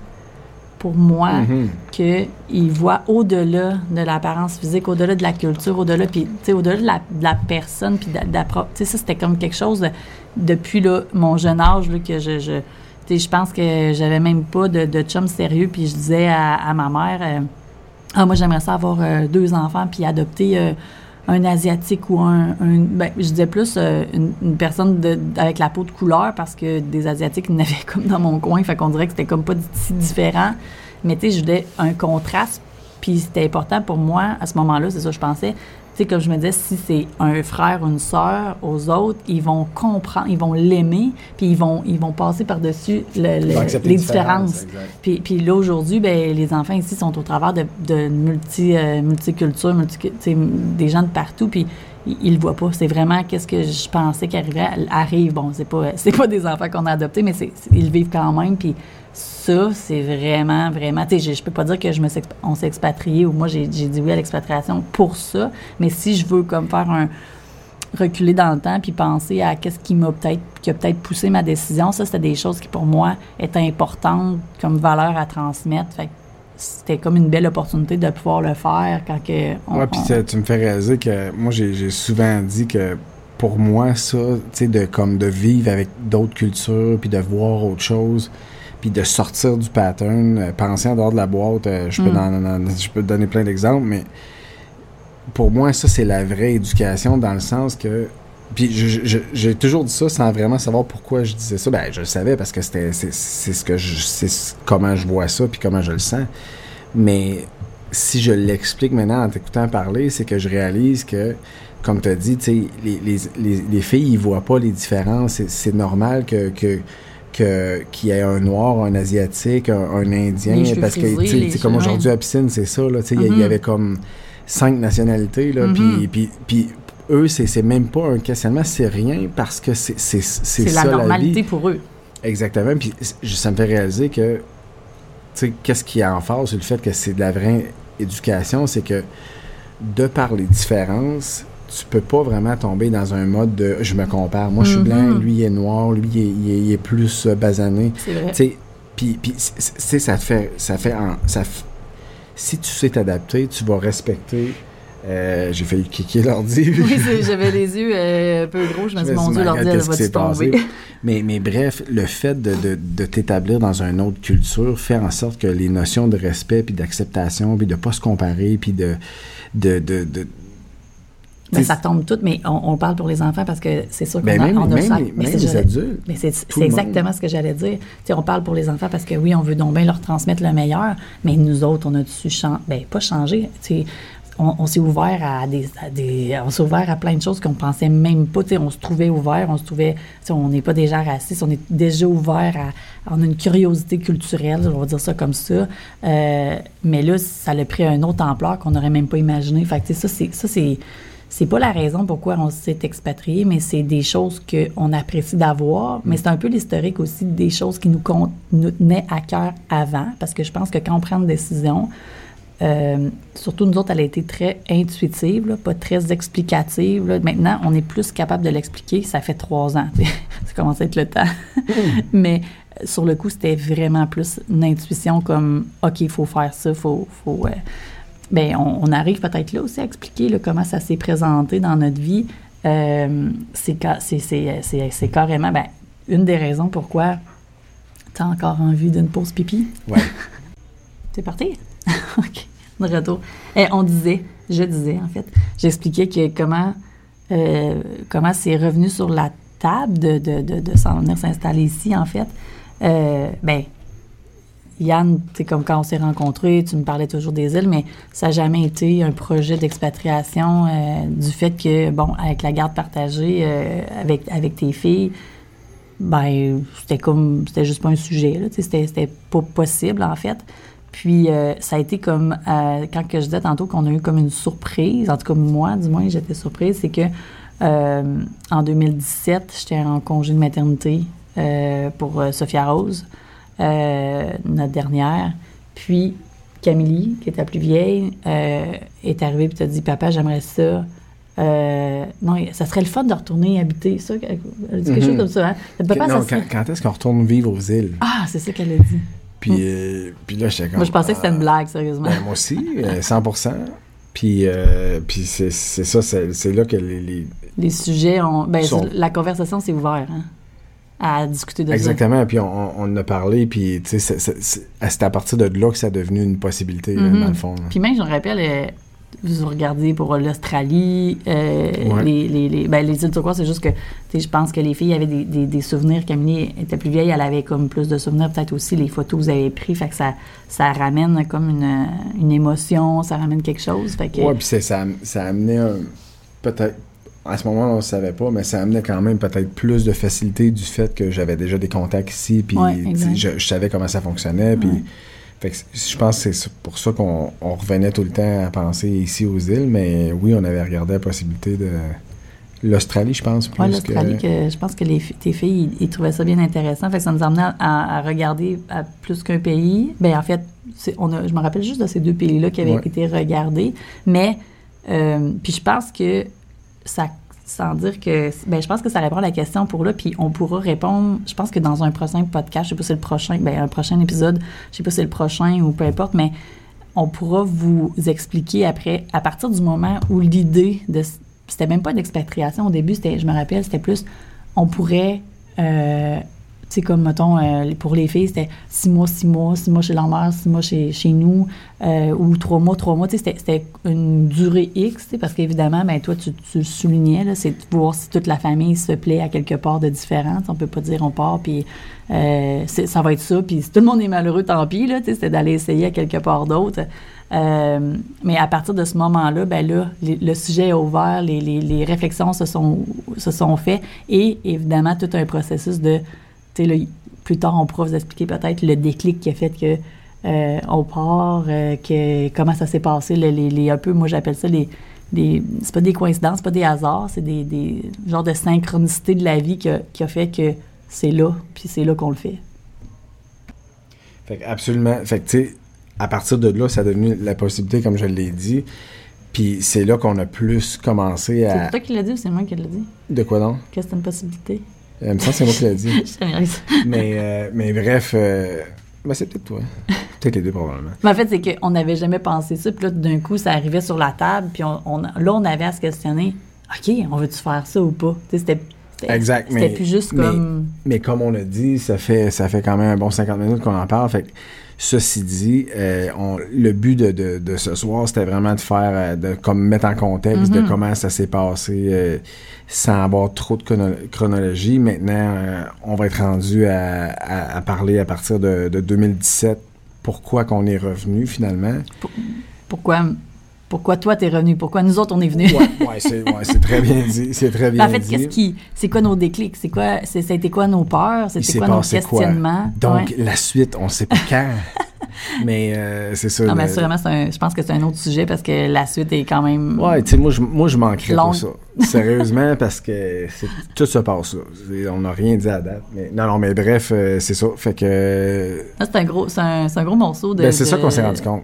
pour moi
mhm.
qu'ils voient au-delà de l'apparence physique, au-delà de la culture, au-delà, puis tu sais, au-delà de la, de la personne, puis de, de la pro- tu sais, ça, c'était comme quelque chose de- depuis là, mon jeune âge là, que je... je je pense que j'avais même pas de, de chum sérieux, puis je disais à, à ma mère... euh, ah, moi, j'aimerais ça avoir euh, deux enfants puis adopter euh, un Asiatique ou un. un- ben, je disais plus euh, une, une personne de- avec la peau de couleur parce que des Asiatiques, il comme dans mon coin. Fait qu'on dirait que c'était comme pas si différent. Mais tu sais, je voulais un contraste, puis c'était important pour moi, à ce moment-là, c'est ça que je pensais, sais, comme je me disais, si c'est un frère ou une sœur aux autres, ils vont comprendre, ils vont l'aimer, puis ils vont, ils vont passer par-dessus le- le- les
différences.
Puis, puis là, aujourd'hui, ben, les enfants ici sont au travers de, de multi, euh, multiculture, multi, des gens de partout, puis ils, le voient pas. C'est vraiment qu'est-ce que je pensais qui arriverait, arrive. Bon, c'est pas, c'est pas des enfants qu'on a adoptés, mais c'est- ils le vivent quand même, puis ça, c'est vraiment, vraiment. Tu sais, je- peux pas dire que je me on s'est expatrié ou moi j'ai, dit oui à l'expatriation pour ça, mais si je veux comme faire un reculer dans le temps puis penser à qu'est-ce qui m'a peut-être qui a peut-être poussé ma décision, ça c'était des choses qui pour moi étaient importantes comme valeur à transmettre. Fait c'était comme une belle opportunité de pouvoir le faire quand que on-
Ouais, puis
on-
tu me fais réaliser que moi, j'ai j'ai souvent dit que pour moi, ça, tu sais, de, comme de vivre avec d'autres cultures, puis de voir autre chose, puis de sortir du pattern, euh, penser en dehors de la boîte, euh, je, peux
Mm.
dans- dans- je peux te donner plein d'exemples, mais pour moi, ça, c'est la vraie éducation dans le sens que. Puis j'ai toujours dit ça sans vraiment savoir pourquoi je disais ça. Ben, je le savais parce que c'était c'est ce que je c'est ce- comment je vois ça puis comment je le sens. Mais si je l'explique maintenant en t'écoutant parler, c'est que je réalise que, comme tu as dit, les, les, les, les filles, ils voient pas les différences. C'est- C'est normal que, que, qu'il y ait un noir, un asiatique, un, un indien.
Les
parce que, tu sais, comme aujourd'hui à piscine, c'est ça, là. Tu sais, il y
Mhm.
avait comme cinq nationalités, là.
Mhm.
Puis, puis, puis eux, c'est même pas un questionnement, c'est rien parce que c'est c'est- c'est ça
la
la
normalité
vie.
pour eux.
Exactement. Puis ça me fait réaliser que, tu sais, qu'est-ce qui est en phase sur le fait que c'est de la vraie éducation, c'est que de par les différences, tu peux pas vraiment tomber dans un mode de je me compare. Moi, je suis
Mhm.
blanc, lui il est noir, lui il est, il est- il est plus euh, basané.
C'est
puis, ça fait, ça fait, en- ça f- si tu sais t'adapter, tu vas respecter. euh, J'ai failli kicker l'ordi.
Oui, j'avais les yeux euh, un peu gros. Je me suis dit, mon Dieu, l'ordi, elle
passé?
tomber?
Mais, mais bref, le fait de, de, de t'établir dans une autre culture fait en sorte que les notions de respect, puis d'acceptation, puis de pas se comparer, puis de... de, de,
Ben, ça tombe tout, mais on, on parle pour les enfants parce que c'est sûr qu'on
Ben,
a, on a
même
ça. mais
même
c'est-
les adultes.
mais c'est
monde.
exactement ce que j'allais dire. On parle pour les enfants parce que oui, on veut donc bien leur transmettre le meilleur, mais nous autres, on a dû changer. Ben, pas changer. On, on s'est ouvert à des, à des- on s'est ouvert à plein de choses qu'on pensait même pas. On se trouvait ouvert, on se trouvait, on n'est pas déjà racistes, on est déjà ouvert à, on a une curiosité culturelle, on va dire ça comme ça. Euh, mais là, ça a pris une autre ampleur qu'on n'aurait même pas imaginé. Fait que, ça, c'est, ça, c'est, c'est pas la raison pourquoi on s'est expatrié, mais c'est des choses qu'on apprécie d'avoir. Mais c'est un peu l'historique aussi des choses qui nous, nous tenaient à cœur avant, parce que je pense que quand on prend une décision, euh, surtout nous autres, elle a été très intuitive, là, pas très explicative. là. Maintenant, on est plus capable de l'expliquer. Ça fait trois ans. ça commence à être le temps. Mais euh, sur le coup, c'était vraiment plus une intuition comme OK, il faut faire ça, il faut. faut euh, ben, on, on arrive peut-être là aussi à expliquer là, comment ça s'est présenté dans notre vie. Euh, c'est c'est- carrément ben, une des raisons pourquoi tu as encore envie d'une pause pipi.
Ouais.
T'es parti? OK. De retour. Eh, on disait, je disais en fait, j'expliquais que comment, euh, comment c'est revenu sur la table de, de, de, de s'en venir s'installer ici, en fait. Euh, ben, Yann, c'est comme quand on s'est rencontrés, tu me parlais toujours des îles, mais ça n'a jamais été un projet d'expatriation euh, du fait que, bon, avec la garde partagée euh, avec, avec tes filles, ben, c'était comme, c'était juste pas un sujet, là, c'était, c'était pas possible, en fait. Puis, euh, ça a été comme, quand que je disais tantôt qu'on a eu comme une surprise, en tout cas, moi, du moins, j'étais surprise, c'est que en 2017, j'étais en congé de maternité pour Sophia Rose, euh, notre dernière. Puis, Camille, qui est la plus vieille, euh, est arrivée et t'a dit Papa, j'aimerais ça. Euh, non, ça serait le fun de retourner habiter. Ça, elle a dit quelque
Mhm.
chose comme ça. Hein? Papa,
non,
ça serait-
quand, quand est-ce qu'on retourne vivre aux îles?
Ah, c'est ça qu'elle a dit.
Puis, euh, puis là, j'étais comme...
Moi, je pensais que c'était une blague, sérieusement.
ben, moi aussi, euh, 100%. Puis, puis c'est ça, c'est c'est là que les... les-
Les sujets ont. Ben,
Sont-
la conversation s'est ouverte hein, à discuter de ça.
Exactement, puis on, on en a parlé, puis c'est- à partir de là que ça a devenu une possibilité, là,
Mhm.
dans le fond.
Puis même, je me rappelle, euh, vous regardez pour l'Australie, euh,
Ouais.
les, les, les, ben, les îles turquoises, c'est juste que, je pense que les filles avaient des, des, des souvenirs. Camille était plus vieille, elle avait comme plus de souvenirs, peut-être aussi les photos que vous avez prises, fait que ça, ça ramène comme une, une émotion, ça ramène quelque chose.
Ouais, puis ça, ça amenait peut-être. À ce moment-là, on ne savait pas, mais ça amenait quand même peut-être plus de facilité du fait que j'avais déjà des contacts ici, puis
Ouais,
je, je savais comment ça fonctionnait, puis.
Ouais.
Fait que je pense que c'est pour ça qu'on on revenait tout le temps à penser ici aux îles, mais oui, on avait regardé la possibilité de l'Australie, je pense. Plus
Ouais, l'Australie,
que...
que je pense que les, tes filles, ils, ils trouvaient ça bien intéressant. Fait que ça nous amenait à, à regarder à plus qu'un pays. Ben en fait, on a, je me rappelle juste de ces deux pays-là qui avaient
Ouais.
été regardés. Mais, euh, puis je pense que sans dire que, ben je pense que ça répond à la question pour là. Puis on pourra répondre, je pense que dans un prochain podcast, je sais pas si c'est le prochain, ben un prochain épisode, je sais pas si c'est le prochain ou peu importe, mais on pourra vous expliquer après, à partir du moment où l'idée de. C'était même pas d'expatriation au début, c'était, je me rappelle, c'était plus. On pourrait. Euh, sais, comme, mettons, euh, pour les filles, c'était six mois, six mois, six mois chez leur mère, six mois chez, chez nous, euh, ou trois mois, trois mois. C'était, c'était une durée X, parce qu'évidemment, ben, toi, tu, le soulignais, c'est voir si toute la famille se plaît à quelque part de différent. On peut pas dire on part, puis euh, c'est- ça va être ça, puis si tout le monde est malheureux, tant pis, c'est d'aller essayer à quelque part d'autre. Mais à partir de ce moment-là, ben là, le sujet est ouvert, les, les- réflexions se sont, se sont faites et évidemment tout un processus de, là, plus tard on pourra vous expliquer peut-être le déclic qui a fait que euh, on part, euh, que comment ça s'est passé, le- les, les- un peu, moi j'appelle ça les, des, c'est pas des coïncidences, c'est pas des hasards, c'est des, des genres de synchronicité de la vie qui a, qui a fait que c'est là, puis c'est là qu'on le fait.
Fait que absolument. Fait que, tu sais, à partir de là, ça a devenu la possibilité, comme je l'ai dit. Puis c'est là qu'on a plus commencé
C'est
à.
toi qui l'as dit ou c'est moi qui l'ai dit?
De quoi donc?
Que c'est une possibilité?
Euh, il me semble que c'est moi qui l'ai dit.
Je
mais, euh, mais bref, euh, ben c'est peut-être toi. Peut-être les deux, probablement.
Mais en fait, c'est qu'on n'avait jamais pensé ça. Puis là, d'un coup, ça arrivait sur la table. Puis on, on- là, on avait à se questionner OK, on veut-tu faire ça ou pas? C'était
Exact, mais-
plus juste comme.
Mais comme on a dit, ça fait, ça fait quand même un bon 50 minutes qu'on en parle. Fait que, ceci dit, euh, on- le but de, de, de ce soir, c'était vraiment de faire, euh, de comme mettre en contexte de
Mhm.
comment ça s'est passé euh, sans avoir trop de chrono- chronologie. Maintenant, euh, on va être rendu à, à- à parler à partir de, de 2017 pourquoi qu'on est revenu finalement?
Pourquoi, pourquoi toi, t'es revenu? Pourquoi nous autres, on est venus?
Ouais, ouais, c'est ouais, très bien dit. C'est très bien
en fait, qu'est-ce qui. C'est quoi nos déclics? C'est quoi. C'était quoi nos peurs? C'était quoi nos
quoi?
questionnements?
Donc,
Ouais.
la suite, on sait pas quand. mais euh, c'est ça.
Non, mais assurément, un- je pense que c'est un autre sujet parce que la suite est quand même.
Ouais, tu sais, moi, je, moi, je manquerais pas ça. Sérieusement, parce que tout se passe là. On n'a rien dit à date. Mais, non, non, mais bref, euh, c'est ça. Fait que.
Là, c'est un gros, c'est un, gros morceau de.
Ben, c'est ça qu'on s'est rendu compte.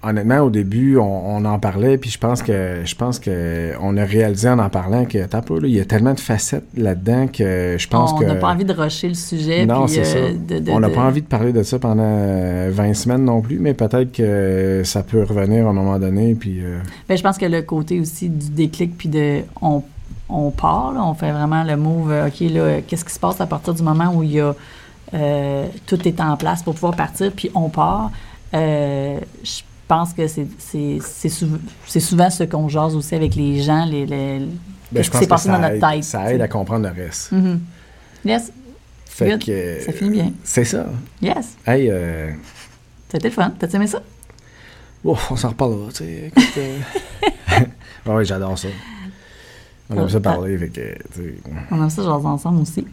Honnêtement, au début, on, on en parlait, puis je pense que je pense que on a réalisé en en parlant que t'as là, il y a tellement de facettes là-dedans que je pense
on
que.
n'a pas envie de rusher le sujet.
Non, c'est
euh,
ça.
de- de-
on n'a pas envie de parler de ça pendant euh, 20 semaines non plus, mais peut-être que ça peut revenir à un moment donné, puis. euh,
Ben, je pense que le côté aussi du déclic, puis de on, on part, là, on fait vraiment le move, euh, OK, là, qu'est-ce qui se passe à partir du moment où il y a euh, tout est en place pour pouvoir partir, puis on part. Je pense que c'est c'est- c'est sou- c'est souvent ce qu'on jase aussi avec les gens, les, les-
ben, je pense que
passé
ça
dans notre
aide,
tête.
ça aide à comprendre le reste.
Mhm. Yes,
Fait
Good.
que.
ça finit bien.
C'est ça.
Yes,
Hey, euh,
c'était le fun. T'as aimé ça?
oh, on s'en reparlera, tu sais. écoute, euh. Ah ouais, j'adore ça. On aime ça parler, fait que, tu sais.
On aime ça, jaser ensemble aussi.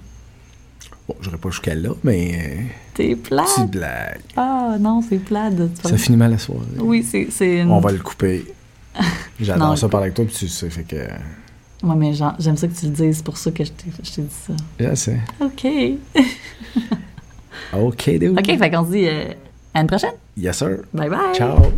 Bon, j'aurais pas jusqu'à là, mais.
T'es plate.
petite blague.
Ah non, c'est plate de
Ça finit mal la soirée.
Oui, c'est une...
On va le couper. J'adore ça
le
parler avec toi, puis tu sais, fait que.
Ouais, mais j'aime ça que tu le dises, c'est pour ça que je t'ai je t'ai dit ça.
Je sais.
OK.
OK, dude.
OK, fait qu'on se dit euh, à une prochaine.
Yes, sir.
Bye bye.
Ciao.